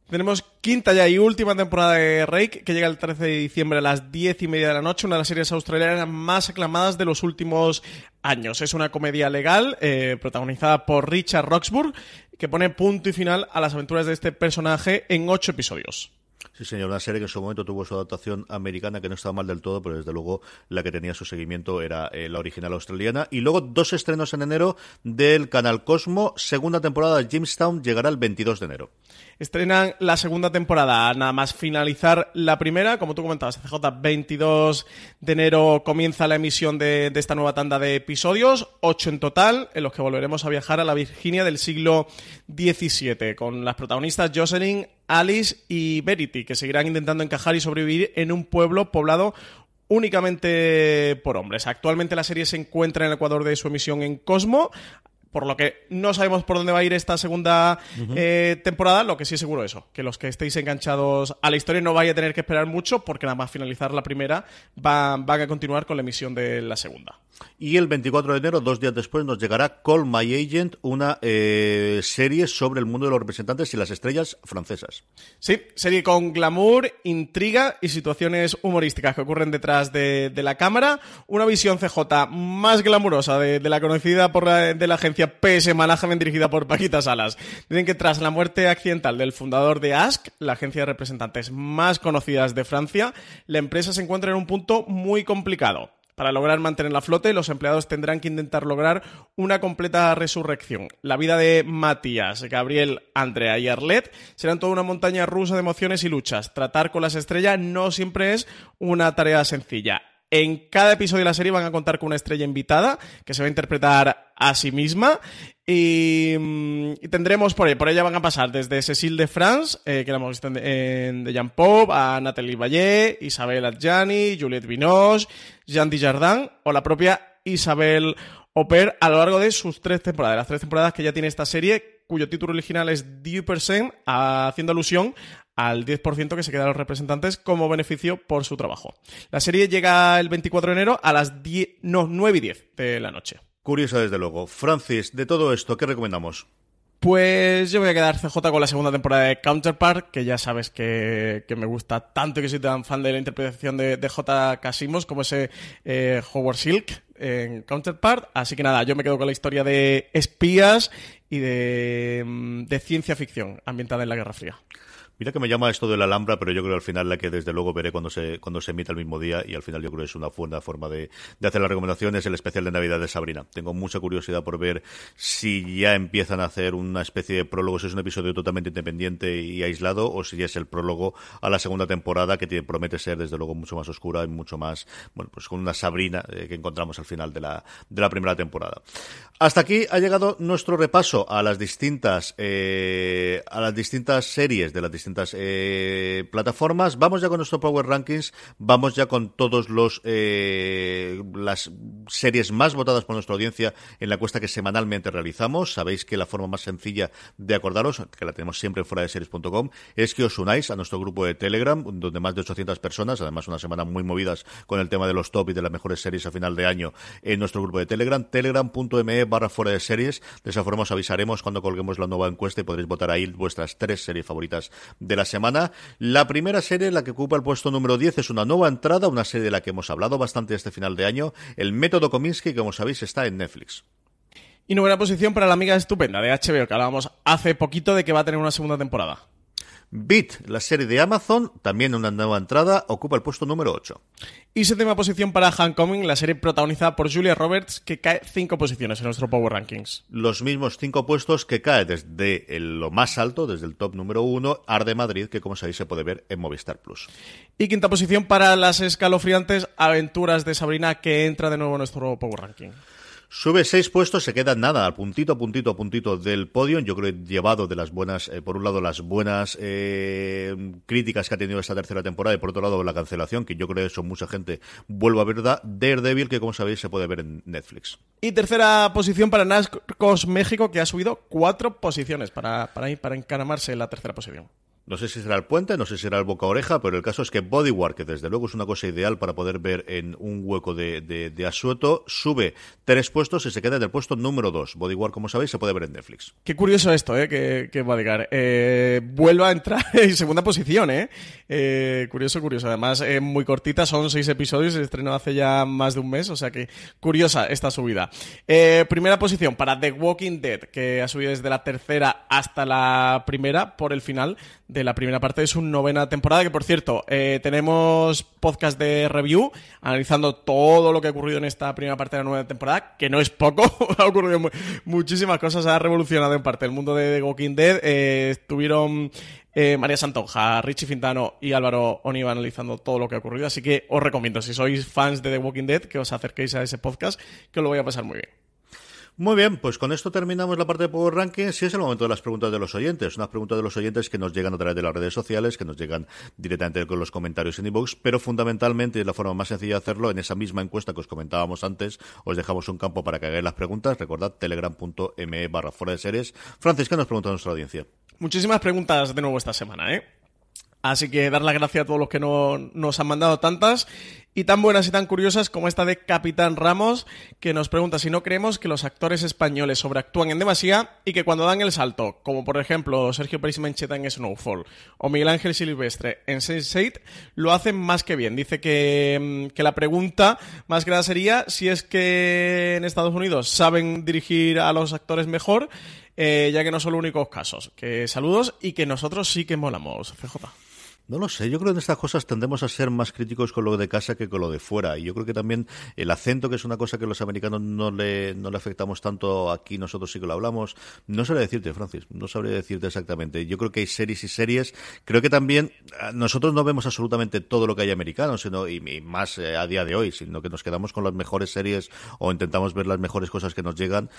Tenemos quinta ya y última temporada de Rake, que llega el 13 de diciembre a las 10 y media de la noche, una de las series australianas más aclamadas de los últimos años. Es una comedia legal eh, protagonizada por Richard Roxburgh, que pone punto y final a las aventuras de este personaje en ocho episodios. Sí, señor, una serie que en su momento tuvo su adaptación americana, que no estaba mal del todo, pero desde luego la que tenía su seguimiento era eh, la original australiana. Y luego dos estrenos en enero del canal Cosmo. Segunda temporada de Jamestown llegará el 22 de enero. Estrenan la segunda temporada, nada más finalizar la primera. Como tú comentabas, CJ, 22 de enero comienza la emisión de, esta nueva tanda de episodios, ocho en total, en los que volveremos a viajar a la Virginia del siglo XVII, con las protagonistas Jocelyn, Alice y Verity, que seguirán intentando encajar y sobrevivir en un pueblo poblado únicamente por hombres. Actualmente la serie se encuentra en el Ecuador de su emisión en Cosmo, por lo que no sabemos por dónde va a ir esta segunda eh, temporada, lo que sí es seguro eso, que los que estéis enganchados a la historia no vaya a tener que esperar mucho, porque nada más finalizar la primera van, van a continuar con la emisión de la segunda. Y el 24 de enero, dos días después, nos llegará Call My Agent, una eh, serie sobre el mundo de los representantes y las estrellas francesas. Sí, serie con glamour, intriga y situaciones humorísticas que ocurren detrás de, la cámara. Una visión CJ más glamurosa de, la conocida por la, de la agencia PS Management dirigida por Paquita Salas. Dicen que tras la muerte accidental del fundador de Ask, la agencia de representantes más conocidas de Francia, la empresa se encuentra en un punto muy complicado. Para lograr mantener la flote, los empleados tendrán que intentar lograr una completa resurrección. La vida de Matías, Gabriel, Andrea y Arlet serán toda una montaña rusa de emociones y luchas. Tratar con las estrellas no siempre es una tarea sencilla. En cada episodio de la serie van a contar con una estrella invitada que se va a interpretar a sí misma y, tendremos por por ella van a pasar desde Cecile de France, eh, que la hemos visto en, The Jean Pop, a Nathalie Vallée, Isabel Adjani, Juliette Binoche, Jean Dujardin o la propia Isabel Oper a lo largo de sus tres temporadas, las tres temporadas que ya tiene esta serie, cuyo título original es 10%, haciendo alusión al 10% que se quedan los representantes como beneficio por su trabajo. La serie llega el 24 de enero a las 10, no, 9 y 10 de la noche. Curiosa, desde luego. Francis, de todo esto, ¿qué recomendamos? Pues yo voy a quedar CJ con la segunda temporada de Counterpart, que ya sabes que, me gusta tanto y que soy tan fan de la interpretación de, J. Casimos como ese eh, Howard Silk en Counterpart. Así que nada, yo me quedo con la historia de espías y de, mm, de ciencia ficción ambientada en la Guerra Fría. Mira que me llama esto de la Alhambra, pero yo creo que al final la que desde luego veré cuando se, cuando se emita el mismo día y al final yo creo que es una buena forma de, de hacer la recomendación es el especial de Navidad de Sabrina. Tengo mucha curiosidad por ver si ya empiezan a hacer una especie de prólogo, si es un episodio totalmente independiente y aislado o si ya es el prólogo a la segunda temporada que promete ser desde luego mucho más oscura y mucho más, bueno, pues con una Sabrina eh, que encontramos al final de la, de la primera temporada. Hasta aquí ha llegado nuestro repaso a las distintas, eh, a las distintas series de las distintas eh, plataformas. Vamos ya con nuestro Power Rankings, vamos ya con todos los eh, las series más votadas por nuestra audiencia en la encuesta que semanalmente realizamos. Sabéis que la forma más sencilla de acordaros, que la tenemos siempre fuera de series.com, es que os unáis a nuestro grupo de Telegram, donde más de 800 personas, además una semana muy movidas con el tema de los top y de las mejores series a final de año en nuestro grupo de Telegram, telegram.me barra fuera de series. De esa forma os avisaremos cuando colguemos la nueva encuesta y podréis votar ahí vuestras tres series favoritas de la semana. La primera serie, la que ocupa el puesto número 10, es una nueva entrada, una serie de la que hemos hablado bastante este final de año, El Método Kominsky, que como sabéis está en Netflix. Y nueva posición para la amiga estupenda de HBO, que hablábamos hace poquito de que va a tener una segunda temporada. Beat, la serie de Amazon, también una nueva entrada, ocupa el puesto número 8. Y séptima posición para Homecoming, la serie protagonizada por Julia Roberts, que cae cinco posiciones en nuestro Power Rankings. Los mismos cinco puestos que cae desde lo más alto, desde el top número 1, Arde Madrid, que como sabéis se puede ver en Movistar Plus. Y quinta posición para las escalofriantes aventuras de Sabrina, que entra de nuevo en nuestro Power Ranking. Sube seis puestos, se queda nada, al puntito, puntito, puntito del podio. Yo creo que llevado de las buenas, eh, por un lado, las buenas eh, críticas que ha tenido esta tercera temporada y por otro lado, la cancelación, que yo creo que eso mucha gente vuelve a ver. Daredevil, que como sabéis se puede ver en Netflix. Y tercera posición para Nascos México, que ha subido cuatro posiciones para, para, para encaramarse en la tercera posición. No sé si será el puente, no sé si será el boca oreja, pero el caso es que Bodywork, que desde luego es una cosa ideal para poder ver en un hueco de, asueto, sube tres puestos y se queda en el puesto número dos. Bodywork, como sabéis, se puede ver en Netflix. Qué curioso esto, ¿eh? Que, que Bodyguard eh, vuelva a entrar en segunda posición, ¿eh? eh curioso, curioso. Además, eh, muy cortita, son seis episodios, se estrenó hace ya más de un mes, o sea que curiosa esta subida. Eh, primera posición para The Walking Dead, que ha subido desde la tercera hasta la primera por el final de la primera parte de su novena temporada, que por cierto, eh, tenemos podcast de review analizando todo lo que ha ocurrido en esta primera parte de la nueva temporada, que no es poco, ha ocurrido muchísimas cosas, ha revolucionado en parte el mundo de The Walking Dead. Eh, estuvieron eh, María Santonja, Richie Fintano y Álvaro Oniva analizando todo lo que ha ocurrido, así que os recomiendo, si sois fans de The Walking Dead, que os acerquéis a ese podcast, que os lo voy a pasar muy bien. Muy bien, pues con esto terminamos la parte de Power Ranking. Si es el momento de las preguntas de los oyentes. Unas preguntas de los oyentes que nos llegan a través de las redes sociales, que nos llegan directamente con los comentarios en iVoox, pero fundamentalmente, y la forma más sencilla de hacerlo, en esa misma encuesta que os comentábamos antes, os dejamos un campo para que hagáis las preguntas. Recordad, telegram.me barra fuera de series. Francis, ¿qué nos pregunta nuestra audiencia? Muchísimas preguntas de nuevo esta semana, ¿eh? Así que dar las gracias a todos los que no, nos han mandado tantas y tan buenas y tan curiosas como esta de Capitán Ramos, que nos pregunta si no creemos que los actores españoles sobreactúan en demasía y que cuando dan el salto, como por ejemplo Sergio Pérez Mancheta en Snowfall o Miguel Ángel Silvestre en Sense8, lo hacen más que bien. Dice que, mm, que la pregunta más nada sería si es que en Estados Unidos saben dirigir a los actores mejor, eh, ya que no son los únicos casos. Que saludos y que nosotros sí que molamos, CJ. No lo sé, yo creo que en estas cosas tendemos a ser más críticos con lo de casa que con lo de fuera. Y yo creo que también el acento, que es una cosa que los americanos no le, no le afectamos tanto, aquí nosotros sí que lo hablamos. No sabría decirte, Francis, no sabría decirte exactamente. Yo creo que hay series y series. Creo que también ah, nosotros no vemos absolutamente todo lo que hay americano, sino, y, más eh, a día de hoy, sino que nos quedamos con las mejores series o intentamos ver las mejores cosas que nos llegan.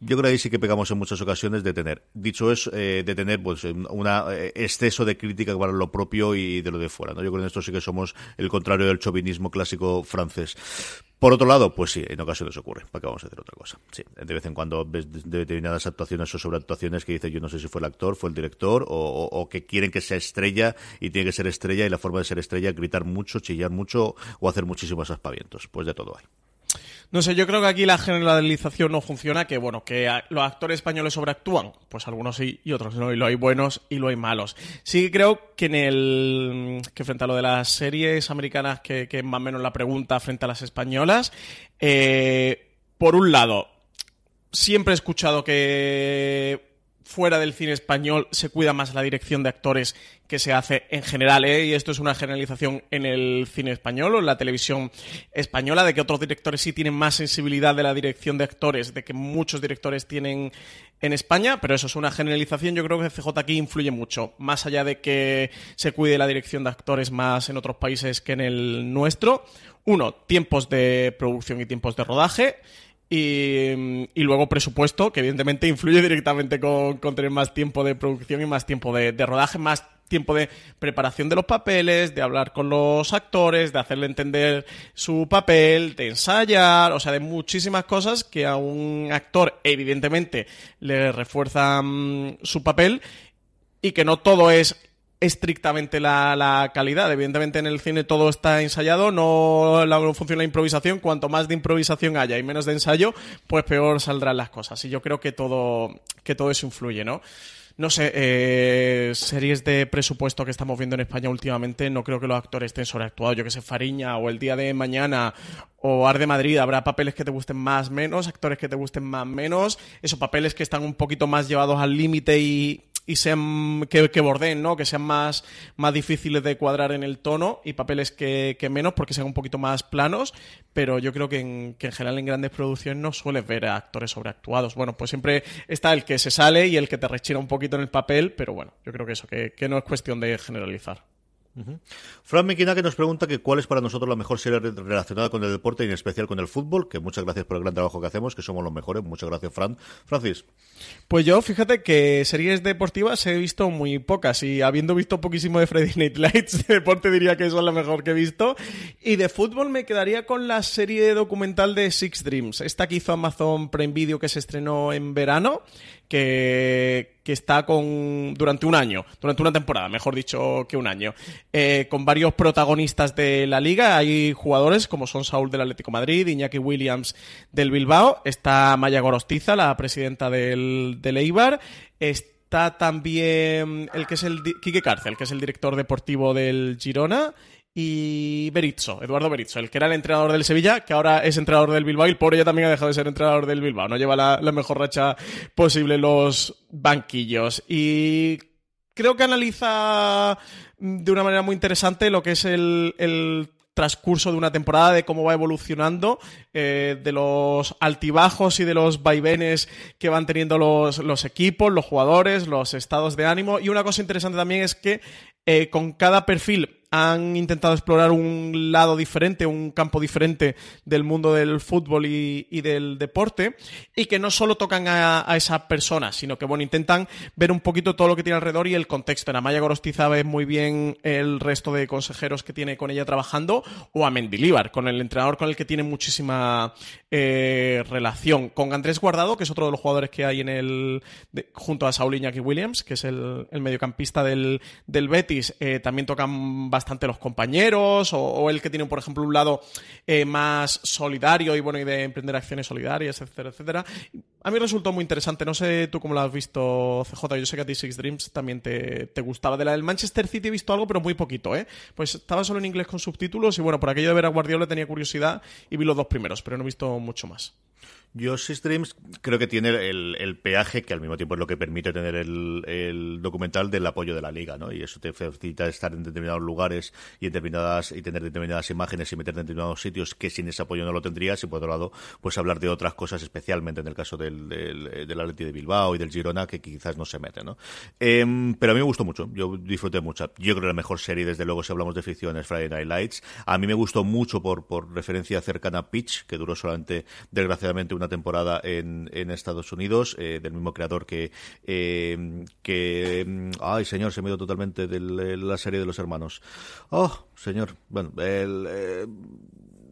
Yo creo que ahí sí que pegamos en muchas ocasiones de tener. Dicho es, eh, de tener pues un eh, exceso de crítica para lo propio y de lo de fuera. ¿no? Yo creo que en esto sí que somos el contrario del chauvinismo clásico francés. Por otro lado, pues sí, en ocasiones ocurre. ¿Para qué vamos a hacer otra cosa? Sí, de vez en cuando ves determinadas actuaciones o sobreactuaciones que dice yo no sé si fue el actor, fue el director, o, o, que quieren que sea estrella y tiene que ser estrella y la forma de ser estrella es gritar mucho, chillar mucho o hacer muchísimos aspavientos. Pues de todo hay. No sé, yo creo que aquí la generalización no funciona, que bueno, que los actores españoles sobreactúan, pues algunos sí y otros no, y lo hay buenos y lo hay malos. Sí creo que en el que frente a lo de las series americanas, que, que más o menos la pregunta frente a las españolas, eh, por un lado, siempre he escuchado que fuera del cine español se cuida más la dirección de actores que se hace en general, ¿eh? y esto es una generalización en el cine español o en la televisión española, de que otros directores sí tienen más sensibilidad de la dirección de actores, de que muchos directores tienen en España, pero eso es una generalización. Yo creo que CJ aquí influye mucho, más allá de que se cuide la dirección de actores más en otros países que en el nuestro. Uno, tiempos de producción y tiempos de rodaje. Y, luego presupuesto, que evidentemente influye directamente con, tener más tiempo de producción y más tiempo de, rodaje, más tiempo de preparación de los papeles, de hablar con los actores, de hacerle entender su papel, de ensayar, o sea, de muchísimas cosas que a un actor evidentemente le refuerzan su papel y que no todo es estrictamente la, calidad. Evidentemente en el cine todo está ensayado, no, funciona la improvisación. Cuanto más de improvisación haya y menos de ensayo, pues peor saldrán las cosas. Y yo creo que todo, que todo eso influye, ¿no? No sé, eh, series de presupuesto que estamos viendo en España últimamente, no creo que los actores estén sobreactuados. Yo que sé, Fariña o El Día de Mañana o Ar de Madrid, habrá papeles que te gusten más, menos, actores que te gusten más, menos. Esos papeles que están un poquito más llevados al límite y y sean que, que, bordeen, ¿no? Que sean más, más difíciles de cuadrar en el tono y papeles que, menos porque sean un poquito más planos, pero yo creo que en, que en general en grandes producciones no sueles ver a actores sobreactuados. Bueno, pues siempre está el que se sale y el que te rechina un poquito en el papel, pero bueno, yo creo que eso, que no es cuestión de generalizar. Fran Mequina que nos pregunta que cuál es para nosotros la mejor serie relacionada con el deporte y en especial con el fútbol, que muchas gracias por el gran trabajo que hacemos, que somos los mejores. Muchas gracias, Fran. Francis. Pues yo, fíjate que series deportivas he visto muy pocas y habiendo visto poquísimo de Friday Night Lights, de deporte diría que eso es la mejor que he visto. Y de fútbol me quedaría con la serie documental de Six Dreams, esta que hizo Amazon Prime Video que se estrenó en verano que, que, está con durante un año, durante una temporada, mejor dicho que un año, eh, con varios protagonistas de la liga. Hay jugadores como son Saúl del Atlético Madrid, Iñaki Williams del Bilbao, está Maya Gorostiza, la presidenta del, del Eibar, está también el que es el Quique Cárcel, que es el director deportivo del Girona y Berizzo, Eduardo Berizzo, el que era el entrenador del Sevilla, que ahora es entrenador del Bilbao y el pobre ya también ha dejado de ser entrenador del Bilbao, no lleva la, mejor racha posible los banquillos. Y creo que analiza de una manera muy interesante lo que es el, el transcurso de una temporada, de cómo va evolucionando, eh, de los altibajos y de los vaivenes que van teniendo los, los, equipos, los jugadores, los estados de ánimo. Y una cosa interesante también es que eh, con cada perfil han intentado explorar un lado diferente, un campo diferente del mundo del fútbol y, del deporte, y que no solo tocan a, a, esa persona, sino que bueno, intentan ver un poquito todo lo que tiene alrededor y el contexto. En Amaya Gorostiza ve muy bien el resto de consejeros que tiene con ella trabajando, o a Mendilíbar, con el entrenador con el que tiene muchísima eh, relación. Con Andrés Guardado, que es otro de los jugadores que hay en el. Junto a Saul Iñaki Williams, que es el, mediocampista del, del Betis, eh, también tocan bastante los compañeros, o, o, el que tiene, por ejemplo, un lado eh, más solidario y bueno, y de emprender acciones solidarias, etcétera, etcétera. A mí resultó muy interesante. No sé tú cómo lo has visto, CJ. Yo sé que a ti Six Dreams también te, te gustaba. De la del Manchester City he visto algo, pero muy poquito, ¿eh? Pues estaba solo en inglés con subtítulos y bueno, por aquello de ver a Guardiola tenía curiosidad y vi los dos primeros, pero no he visto mucho más. Yo Six Dreams creo que tiene el, el, peaje que al mismo tiempo es lo que permite tener el, el, documental del apoyo de la liga, ¿no? Y eso te facilita estar en determinados lugares y en determinadas y tener determinadas imágenes y meterte en determinados sitios que sin ese apoyo no lo tendrías y por otro lado pues hablar de otras cosas especialmente en el caso del del, del Atleti de Bilbao y del Girona que quizás no se mete, ¿no? Eh, pero a mí me gustó mucho, yo disfruté mucho. Yo creo que la mejor serie desde luego si hablamos de ficción es Friday Night Lights. A mí me gustó mucho por por referencia cercana a Pitch que duró solamente desgraciadamente una temporada en, en Estados Unidos, eh, del mismo creador que, eh, que. Ay, señor, se me dio totalmente de la serie de los hermanos. Oh, señor. Bueno, el.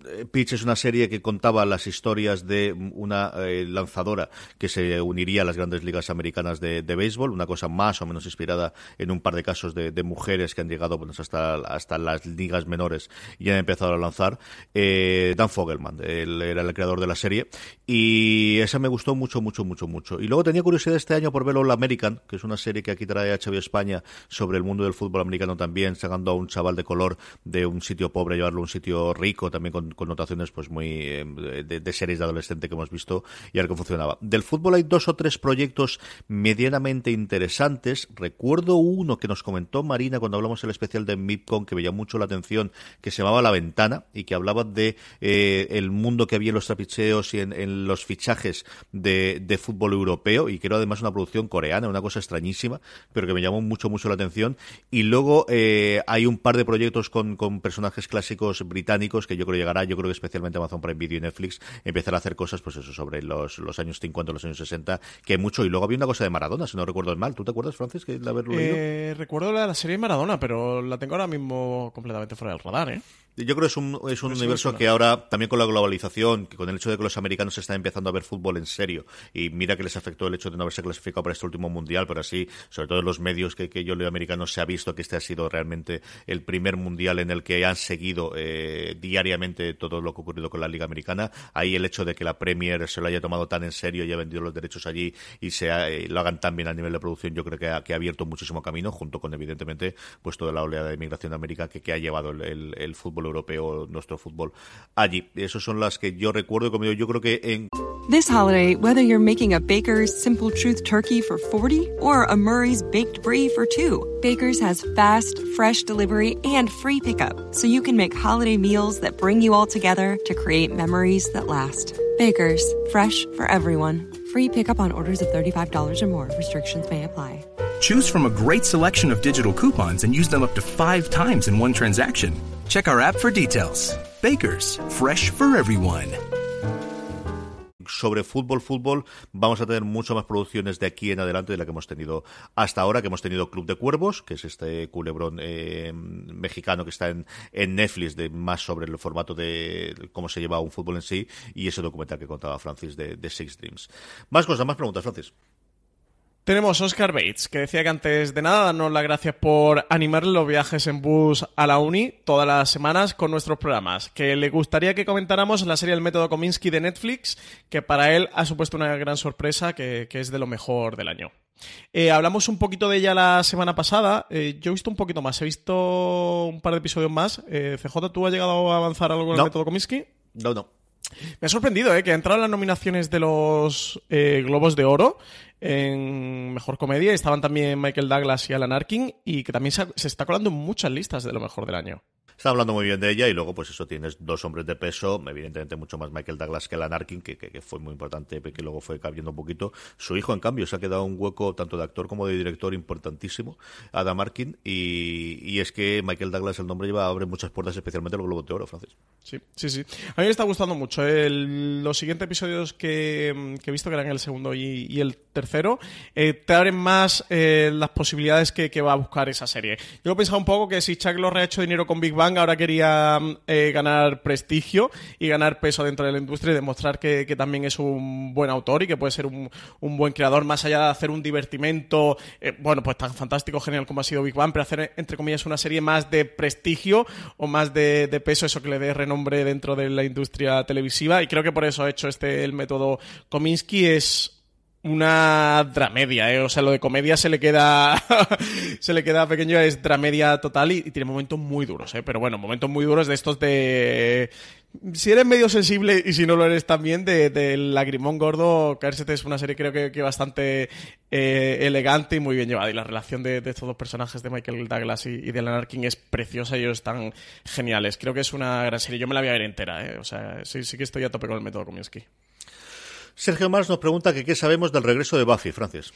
Eh, Pitch es una serie que contaba las historias de una eh, lanzadora que se uniría a las grandes ligas americanas de, de, béisbol, una cosa más o menos inspirada en un par de casos de, de mujeres que han llegado pues, hasta, hasta las ligas menores y han empezado a lanzar. Eh, Dan Fogelman, él era el creador de la serie y esa me gustó mucho, mucho, mucho, mucho. Y luego tenía curiosidad este año por ver All American, que es una serie que aquí trae HBO España sobre el mundo del fútbol americano también, sacando a un chaval de color de un sitio pobre, llevarlo a un sitio rico, también con connotaciones pues muy eh, de, series de adolescente que hemos visto y a ver cómo funcionaba. Del fútbol hay dos o tres proyectos medianamente interesantes. Recuerdo uno que nos comentó Marina cuando hablamos el especial de Midcon que veía mucho la atención, que se llamaba La Ventana y que hablaba de eh, el mundo que había en los trapicheos y en, los fichajes de, de, fútbol europeo y que era además una producción coreana, una cosa extrañísima, pero que me llamó mucho, mucho la atención. Y luego eh, hay un par de proyectos con, con personajes clásicos británicos que yo creo yo creo que especialmente Amazon Prime Video y Netflix, empezar a hacer cosas, pues eso, sobre los, los años 50, los años 60, que hay mucho. Y luego había una cosa de Maradona, si no recuerdo mal. ¿Tú te acuerdas, Francis, de haberlo leído? Eh, recuerdo la, la serie Maradona, pero la tengo ahora mismo completamente fuera del radar, ¿eh? Yo creo que es un, es un universo que ahora, también con la globalización, que con el hecho de que los americanos están empezando a ver fútbol en serio, y mira que les afectó el hecho de no haberse clasificado para este último mundial, pero así, sobre todo en los medios que, que yo leo americanos, se ha visto que este ha sido realmente el primer mundial en el que han seguido eh, diariamente todo lo que ha ocurrido con la Liga Americana. Ahí el hecho de que la Premier se lo haya tomado tan en serio y haya vendido los derechos allí y se eh, lo hagan tan bien a nivel de producción, yo creo que ha, que ha abierto muchísimo camino, junto con evidentemente pues toda la oleada de inmigración de América que, que ha llevado el, el, fútbol europeo, nuestro fútbol allí. Esas son las que yo recuerdo, como yo creo que en This holiday, whether you're making a Baker's Simple Truth turkey for 40 or a Murray's baked brie for 2, Baker's has fast, fresh delivery and free pickup, so you can make holiday meals that bring you all together to create memories that last. Baker's, fresh for everyone. Free pickup on orders of $35 or more. Restrictions may apply. Choose from a great selection of digital coupons and use them up to five times in one transaction. Check our app for details. Baker's, fresh for everyone. sobre fútbol, fútbol, vamos a tener mucho más producciones de aquí en adelante de la que hemos tenido hasta ahora, que hemos tenido Club de Cuervos, que es este culebrón eh, mexicano que está en, en, Netflix, de más sobre el formato de cómo se lleva un fútbol en sí, y ese documental que contaba Francis de, de Six Dreams. Más cosas, más preguntas, Francis. Tenemos Oscar Bates, que decía que antes de nada darnos las gracias por animar los viajes en bus a la uni todas las semanas con nuestros programas, que le gustaría que comentáramos la serie El método Kominsky de Netflix, que para él ha supuesto una gran sorpresa, que, que es de lo mejor del año. Eh, hablamos un poquito de ella la semana pasada. Eh, yo he visto un poquito más, he visto un par de episodios más. Eh, CJ, ¿tú has llegado a avanzar algo no. el método Kominsky? No, no. Me ha sorprendido ¿eh? que ha entrado en las nominaciones de los eh, Globos de Oro en Mejor Comedia. Estaban también Michael Douglas y Alan Arkin y que también se, está colando muchas listas de lo mejor del año. Está hablando muy bien de ella y luego, pues eso, tienes dos hombres de peso, evidentemente mucho más Michael Douglas que Alan Arkin, que, que, fue muy importante, que luego fue cambiando un poquito. Su hijo, en cambio, se ha quedado un hueco tanto de actor como de director importantísimo, Adam Arkin, y, y es que Michael Douglas, el nombre lleva, abre muchas puertas, especialmente los Globos de Oro, Francis. Sí, sí, sí. A mí me está gustando mucho. El, los siguientes episodios que, que, he visto, que eran el segundo y, y el tercero, eh, te abren más eh, las posibilidades que, que, va a buscar esa serie. Yo he pensado un poco que si Chuck Lorre ha hecho dinero con Big Bang, ahora quería eh, ganar prestigio y ganar peso dentro de la industria y demostrar que, también es un buen autor y que puede ser un, un buen creador, más allá de hacer un divertimento, eh, bueno, pues tan fantástico, genial como ha sido Big Bang, pero hacer, entre comillas, una serie más de prestigio o más de, de peso, eso que le dé renombre dentro de la industria televisiva. Y creo que por eso ha hecho este el método Kominsky. Es una dramedia, ¿eh? O sea, lo de comedia se le queda se le queda pequeño, es dramedia total y, tiene momentos muy duros, ¿eh? Pero bueno, momentos muy duros de estos de... Si eres medio sensible y si no lo eres también, de, de Lagrimón Gordo, Caérsete es una serie creo que, que bastante eh, elegante y muy bien llevada. Y la relación de, estos dos personajes, de Michael Douglas y, y de Alan Arkin, es preciosa y ellos están geniales. Creo que es una gran serie. Yo me la voy a ver entera, ¿eh? O sea, sí, sí que estoy a tope con el método Kominsky. Sergio Mars nos pregunta que qué sabemos del regreso de Buffy, Francis.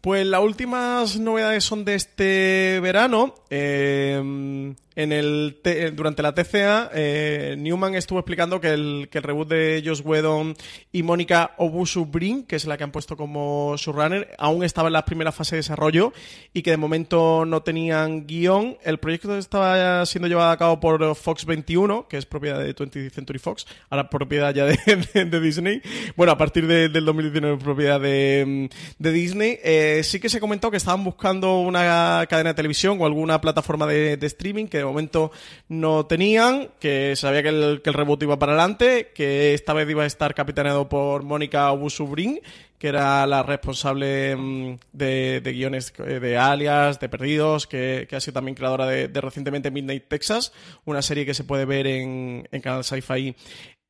Pues las últimas novedades son de este verano. Eh, en el durante la TCA, eh, Newman estuvo explicando que el, que el reboot de Josh Whedon y Mónica Obusu-Brin, que es la que han puesto como showrunner, aún estaba en la primera fase de desarrollo y que de momento no tenían guion. El proyecto estaba siendo llevado a cabo por Fox 21, que es propiedad de 20th Century Fox, ahora propiedad ya de, Disney. Bueno, a partir de, del 2019 propiedad de, Disney. Eh, sí que se comentó que estaban buscando una cadena de televisión o alguna plataforma de streaming que de momento no tenían, que sabía que el, que iba para adelante, que esta vez iba a estar capitaneado por Mónica Obusubrin, que era la responsable mm, de, guiones de Alias, de Perdidos, que, ha sido también creadora de, de, recientemente Midnight Texas, una serie que se puede ver en, en Canal Sci-Fi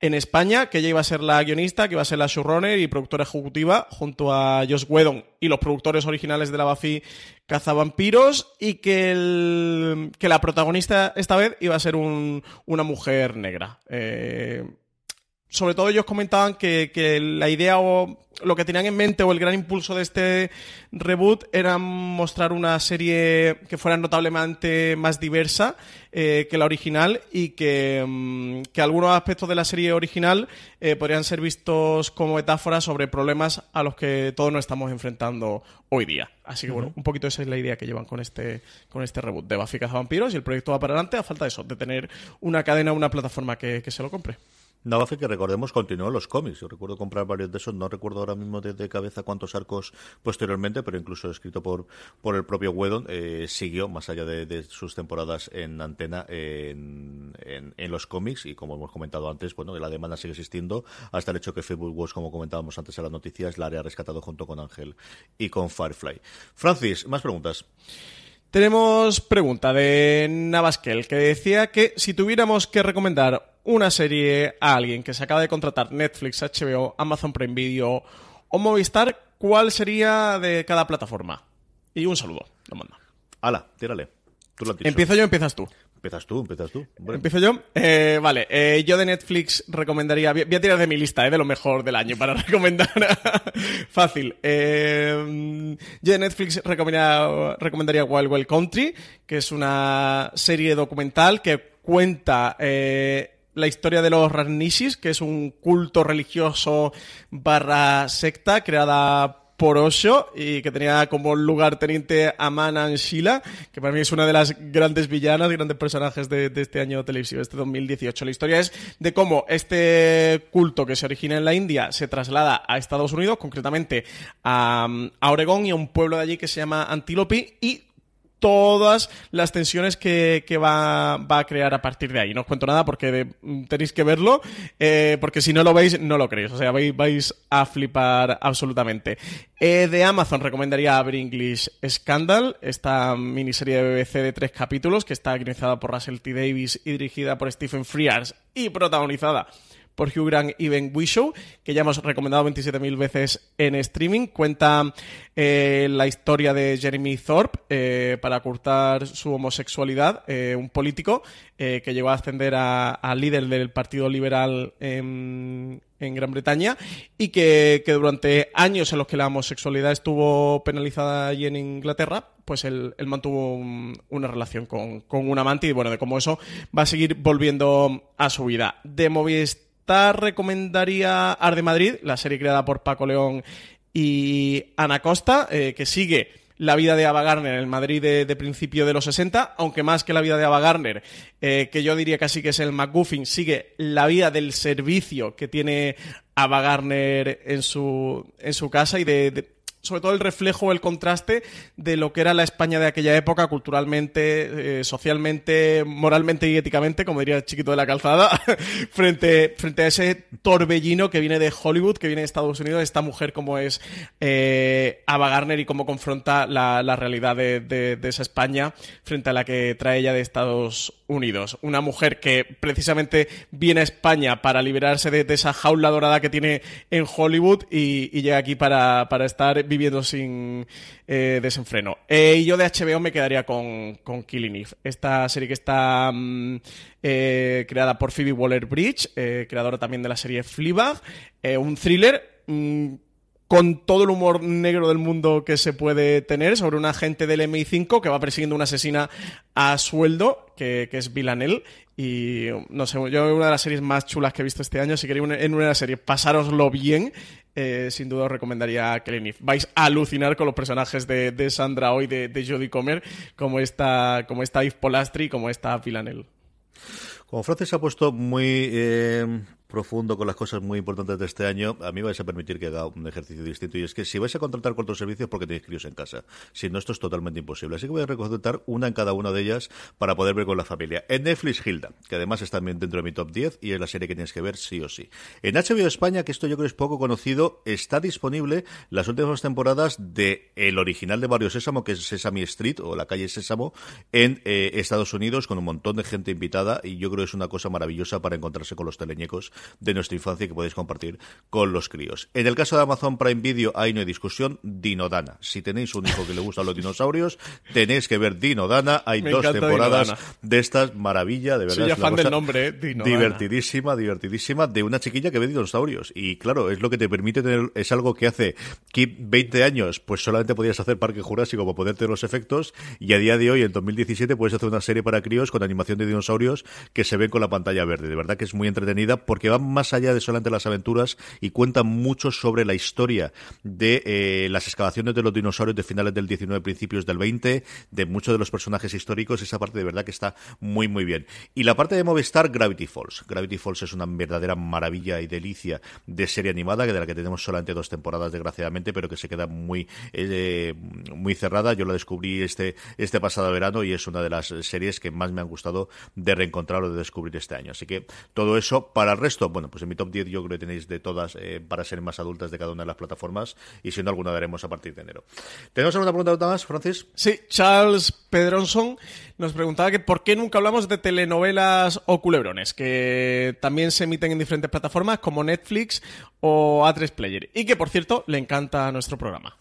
en España, que ella iba a ser la guionista, que iba a ser la showrunner y productora ejecutiva, junto a Josh Whedon y los productores originales de la Buffy Cazavampiros, y que, el, que la protagonista esta vez iba a ser un, una mujer negra. Eh, sobre todo ellos comentaban que, que, la idea o lo que tenían en mente o el gran impulso de este reboot era mostrar una serie que fuera notablemente más diversa eh, que la original y que, mm, que, algunos aspectos de la serie original eh, podrían ser vistos como metáforas sobre problemas a los que todos nos estamos enfrentando hoy día. Así que bueno, un poquito esa es la idea que llevan con este, con este reboot de Buffy Vampiros y el proyecto va para adelante a falta de eso, de tener una cadena, una plataforma que, que se lo compre. Navaje que recordemos continuó los cómics. Yo recuerdo comprar varios de esos, no recuerdo ahora mismo de, cabeza cuántos arcos posteriormente, pero incluso escrito por, por el propio Wedon, eh, siguió más allá de, sus temporadas en antena en, en, los cómics y como hemos comentado antes, bueno, la demanda sigue existiendo hasta el hecho que Facebook Wars, como comentábamos antes en las noticias, la área rescatado junto con Ángel y con Firefly. Francis, más preguntas. Tenemos pregunta de Navaskel que decía que si tuviéramos que recomendar una serie a alguien que se acaba de contratar Netflix, HBO, Amazon Prime Video o Movistar, ¿cuál sería de cada plataforma? Y un saludo, lo mando. Hala, tírale. ¿Empiezo yo o empiezas tú? Empiezas tú, empiezas tú. ¿Empiezo yo? Eh, vale, eh, yo de Netflix recomendaría... Voy a tirar de mi lista, eh, de lo mejor del año para recomendar. Fácil. Eh, yo de Netflix recomendaría, recomendaría Wild Wild Country, que es una serie documental que cuenta la historia de los Rarnishis, que es un culto religioso barra secta creada por Osho y que tenía como lugar teniente a Manan Shila, que para mí es una de las grandes villanas, grandes personajes de, este año televisivo, este 2018. La historia es de cómo este culto que se origina en la India se traslada a Estados Unidos, concretamente a, a Oregón y a un pueblo de allí que se llama Antílope y todas las tensiones que, va, a crear a partir de ahí. No os cuento nada porque tenéis que verlo, eh, porque si no lo veis, no lo creéis. O sea, vais, a flipar absolutamente. Eh, de Amazon recomendaría Aver English Scandal, esta miniserie de BBC de tres capítulos que está guionizada por Russell T. Davis y dirigida por Stephen Frears y protagonizada por Hugh Grant y Ben Whishaw, que ya hemos recomendado 27.000 veces en streaming. Cuenta eh, la historia de Jeremy Thorpe eh, para ocultar su homosexualidad, eh, un político que llegó a ascender a, líder del Partido Liberal en, Gran Bretaña y que, durante años en los que la homosexualidad estuvo penalizada allí en Inglaterra, pues él, mantuvo una relación con, con, un amante y bueno, de cómo eso va a seguir volviendo a su vida. De Movistar recomendaría Arde Madrid, la serie creada por Paco León y Ana Costa, eh, que sigue la vida de Ava Garner en el Madrid de, principio de los 60, aunque más que la vida de Ava Garner, eh, que yo diría casi que es el McGuffin, sigue la vida del servicio que tiene Ava Garner en su, en su casa y de sobre todo el reflejo, el contraste de lo que era la España de aquella época, culturalmente, eh, socialmente, moralmente y éticamente, como diría el chiquito de la calzada, frente, frente a ese torbellino que viene de Hollywood, que viene de Estados Unidos, esta mujer como es eh, Ava Garner y cómo confronta la, realidad de, de, esa España frente a la que trae ella de Estados Unidos. Una mujer que precisamente viene a España para liberarse de, esa jaula dorada que tiene en Hollywood y, llega aquí para, para estar viviendo sin eh, desenfreno. Eh, y yo de HBO me quedaría con, con Killing Eve, esta serie que está mm, eh, creada por Phoebe Waller-Bridge, creadora también de la serie Fleabag, un thriller mm, con todo el humor negro del mundo que se puede tener sobre un agente del MI5 que va persiguiendo una asesina a sueldo, que, es Villanelle. Y no sé, yo una de las series más chulas que he visto este año, si queréis en una de las series, pasároslo bien. Eh, sin duda os recomendaría Killing Vais a alucinar con los personajes de, Sandra hoy, de, de Jodie Comer, como esta, como esta Yves Polastri, como esta Villanelle. Como Francis ha puesto muy eh, profundo con las cosas muy importantes de este año, a mí vais a permitir que haga un ejercicio distinto. Y es que si vais a contratar cuatro servicios, porque tenéis críos en casa. Si no, esto es totalmente imposible. Así que voy a recontratar una en cada una de ellas para poder ver con la familia. En Netflix, Hilda, que además está dentro de mi top 10 y es la serie que tienes que ver sí o sí. En HBO España, que esto yo creo es poco conocido, está disponible las últimas temporadas de el original de Barrio Sésamo, que es Sesame Street o la calle Sésamo, en eh, Estados Unidos, con un montón de gente invitada. Y yo creo seguro es una cosa maravillosa para encontrarse con los teleñecos de nuestra infancia que podéis compartir con los críos. En el caso de Amazon Prime Video, ahí no hay discusión, Dinodana. Si tenéis un hijo que le gustan los dinosaurios, tenéis que ver Dinodana. Hay dos temporadas de estas maravilla, de verdad. Soy fan del nombre, ¿eh? Divertidísima, divertidísima, de una chiquilla que ve dinosaurios. Y claro, es lo que te permite tener, es algo que hace que 20 años, pues solamente podías hacer Parque Jurásico para poder tener los efectos, y a día de hoy, en 2017, puedes hacer una serie para críos con animación de dinosaurios que se ven con la pantalla verde. De verdad que es muy entretenida porque va más allá de solamente las aventuras y cuenta mucho sobre la historia de eh, las excavaciones de los dinosaurios de finales del 19, principios del 20, de muchos de los personajes históricos. Esa parte de verdad que está muy, muy bien. Y la parte de Movistar, Gravity Falls. Gravity Falls es una verdadera maravilla y delicia de serie animada, de la que tenemos solamente dos temporadas, desgraciadamente, pero que se queda muy, eh, muy cerrada. Yo la descubrí este, este pasado verano y es una de las series que más me han gustado de reencontrar o de descubrir este año. Así que todo eso para el resto, bueno, pues en mi top 10 yo creo que tenéis de todas eh, para ser más adultas de cada una de las plataformas y siendo alguna daremos a partir de enero. ¿Tenemos alguna pregunta más, Francis? Sí, Charles Pedronson nos preguntaba que por qué nunca hablamos de telenovelas o culebrones, que también se emiten en diferentes plataformas como Netflix o A3 Player. Y que, por cierto, le encanta nuestro programa.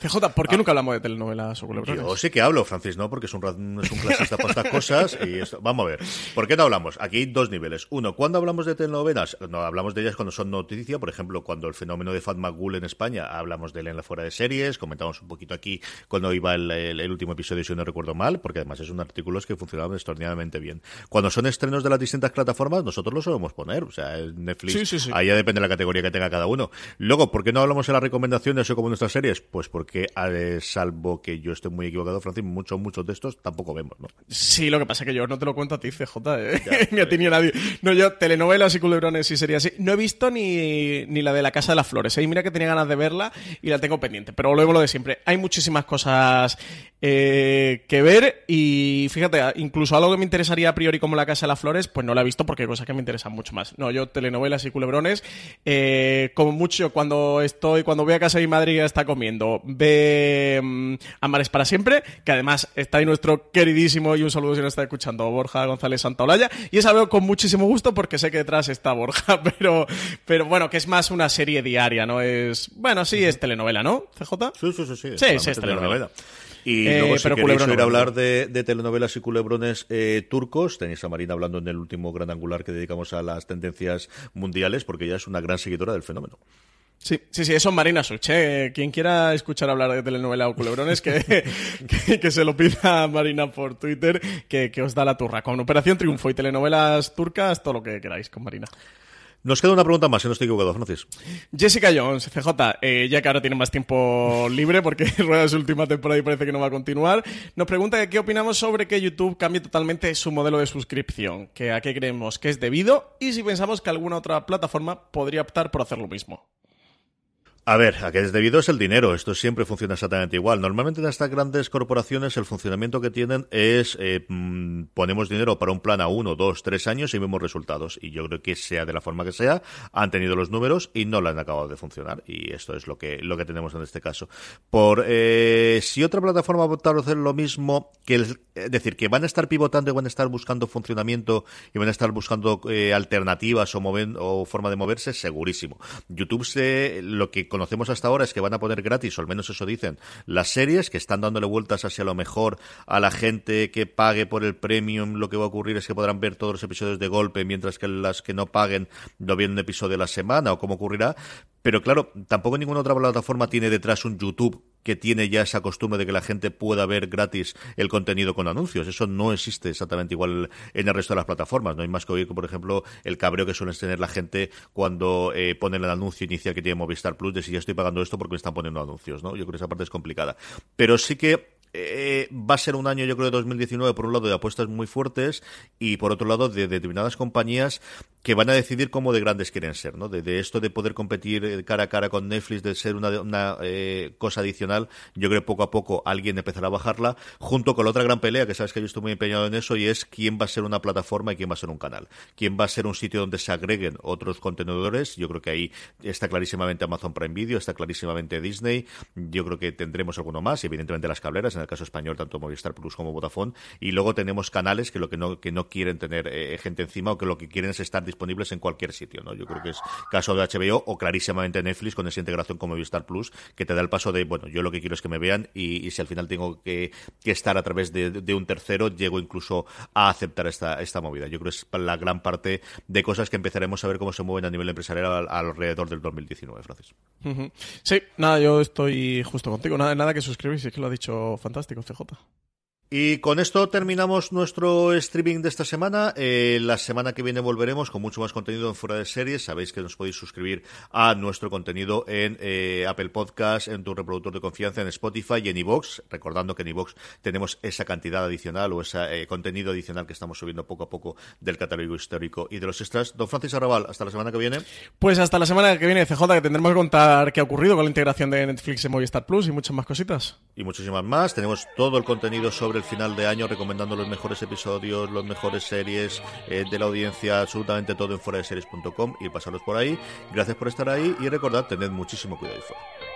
CJ, ¿por qué ah. nunca hablamos de telenovelas o culebrones? Yo sí que hablo, Francis, ¿no? Porque es un, es un clasista para estas cosas. y Vamos a ver. ¿Por qué no hablamos? Aquí hay dos niveles. Uno, ¿cuándo hablamos de telenovelas? No, hablamos de ellas cuando son noticia. Por ejemplo, cuando el fenómeno de Fatma Gul en España, hablamos de él en la fuera de series. Comentamos un poquito aquí cuando iba el, último episodio, si no recuerdo mal, porque además es un artículo que funcionaba extraordinariamente bien. Cuando son estrenos de las distintas plataformas, nosotros lo solemos poner. O sea, Netflix, ahí ya depende de la categoría que tenga cada uno. Luego, ¿por qué no hablamos en las recomendaciones o como nuestras series? Pues porque que, salvo que yo esté muy equivocado, Francis, muchos, muchos de estos tampoco vemos, ¿no? Sí, lo que pasa es que yo no te lo cuento a ti, CJ, ¿eh? ni a ti ni a nadie. No, yo, telenovelas y culebrones y sería así. No he visto ni, ni la de la Casa de las Flores, ¿eh? mira que tenía ganas de verla y la tengo pendiente. Pero luego lo de siempre. Hay muchísimas cosas eh, que ver y fíjate, incluso algo que me interesaría a priori como la Casa de las Flores, pues no la he visto porque hay cosas que me interesan mucho más. No, yo telenovelas y culebrones, eh, como mucho cuando estoy, cuando voy a casa de mi madre y está comiendo, ve mm, Amares para siempre, que además está ahí nuestro queridísimo y un saludo si no está escuchando, Borja González Santaolalla, y esa veo con muchísimo gusto porque sé que detrás está Borja, pero, pero bueno, que es más una serie diaria, ¿no? Es, bueno, sí, es telenovela, ¿no? CJ? Sí, sí, sí. Sí, sí, es telenovela. Y eh, luego, si queréis oír hablar de, telenovelas y culebrones eh, turcos, tenéis a Marina hablando en el último gran angular que dedicamos a las tendencias mundiales, porque ella es una gran seguidora del fenómeno. Sí, sí, sí, eso es Marina Such. ¿eh? Quien quiera escuchar hablar de telenovela o culebrones, que, que, se lo pida a Marina por Twitter, que, que os da la turra. Con Operación Triunfo y telenovelas turcas, todo lo que queráis con Marina. Nos queda una pregunta más, si no estoy equivocado, Francis. Jessica Jones, CJ, eh, ya que ahora tiene más tiempo libre porque rueda su última temporada y parece que no va a continuar, nos pregunta qué opinamos sobre que YouTube cambie totalmente su modelo de suscripción, que a qué creemos que es debido y si pensamos que alguna otra plataforma podría optar por hacer lo mismo. A ver, a qué es debido es el dinero. Esto siempre funciona exactamente igual. Normalmente en estas grandes corporaciones el funcionamiento que tienen es eh, mm, ponemos dinero para un plan a uno, dos, tres años y vemos resultados. Y yo creo que sea de la forma que sea, han tenido los números y no lo han acabado de funcionar. Y esto es lo que lo que tenemos en este caso. Por eh, si otra plataforma va a hacer lo mismo, que es decir, que van a estar pivotando y van a estar buscando funcionamiento y van a estar buscando eh, alternativas o, o forma de moverse, segurísimo. YouTube se lo que conocemos hasta ahora es que van a poner gratis, o al menos eso dicen, las series, que están dándole vueltas hacia lo mejor a la gente que pague por el premium. Lo que va a ocurrir es que podrán ver todos los episodios de golpe, mientras que las que no paguen no vienen un episodio a la semana, o cómo ocurrirá. Pero claro, tampoco ninguna otra plataforma tiene detrás un YouTube que tiene ya esa costumbre de que la gente pueda ver gratis el contenido con anuncios. Eso no existe exactamente igual en el resto de las plataformas. No hay más que oír, por ejemplo, el cabreo que suelen tener la gente cuando eh, ponen el anuncio inicial que tiene Movistar Plus de si ya estoy pagando esto porque me están poniendo anuncios. ¿no? Yo creo que esa parte es complicada. Pero sí que eh, va a ser un año, yo creo, de 2019, por un lado, de apuestas muy fuertes y por otro lado, de, determinadas compañías que van a decidir cómo de grandes quieren ser, ¿no? De, esto de poder competir eh, cara a cara con Netflix, de ser una, una eh, cosa adicional, yo creo que poco a poco alguien empezará a bajarla, junto con la otra gran pelea, que sabes que yo estoy muy empeñado en eso, y es quién va a ser una plataforma y quién va a ser un canal. Quién va a ser un sitio donde se agreguen otros contenedores. Yo creo que ahí está clarísimamente Amazon Prime Video, está clarísimamente Disney. Yo creo que tendremos alguno más, y evidentemente las cableras, en el caso español, tanto Movistar Plus como Vodafone. Y luego tenemos canales que lo que no, que no quieren tener eh, gente encima o que lo que quieren es estar en cualquier sitio. ¿no? Yo creo que es caso de HBO o clarísimamente Netflix con esa integración con Movistar Plus, que te da el paso de, bueno, yo lo que quiero es que me vean y, si al final tengo que, estar a través de, un tercero, llego incluso a aceptar esta, movida. Yo creo que es la gran parte de cosas que empezaremos a ver cómo se mueven a nivel empresarial alrededor del 2019, Francis. Sí, nada, yo estoy justo contigo. Nada, nada que suscribís, es que lo ha dicho fantástico, CJ. Y con esto terminamos nuestro streaming de esta semana. Eh, la semana que viene volveremos con mucho más contenido en Fuera de Series. Sabéis que nos podéis suscribir a nuestro contenido en eh, Apple Podcast, en tu reproductor de confianza, en Spotify y en iVoox. Recordando que en iVoox tenemos esa cantidad adicional o ese eh, contenido adicional que estamos subiendo poco a poco del catálogo histórico y de los extras. Don Francis Arrabal, hasta la semana que viene. Pues hasta la semana que viene, CJ, que tendremos que contar qué ha ocurrido con la integración de Netflix en Movistar Plus y muchas más cositas. Y muchísimas más. Tenemos todo el contenido sobre el final de año recomendando los mejores episodios, los mejores series eh, de la audiencia, absolutamente todo en fuera de series.com y pasarlos por ahí. Gracias por estar ahí y recordad, tened muchísimo cuidado y fuera.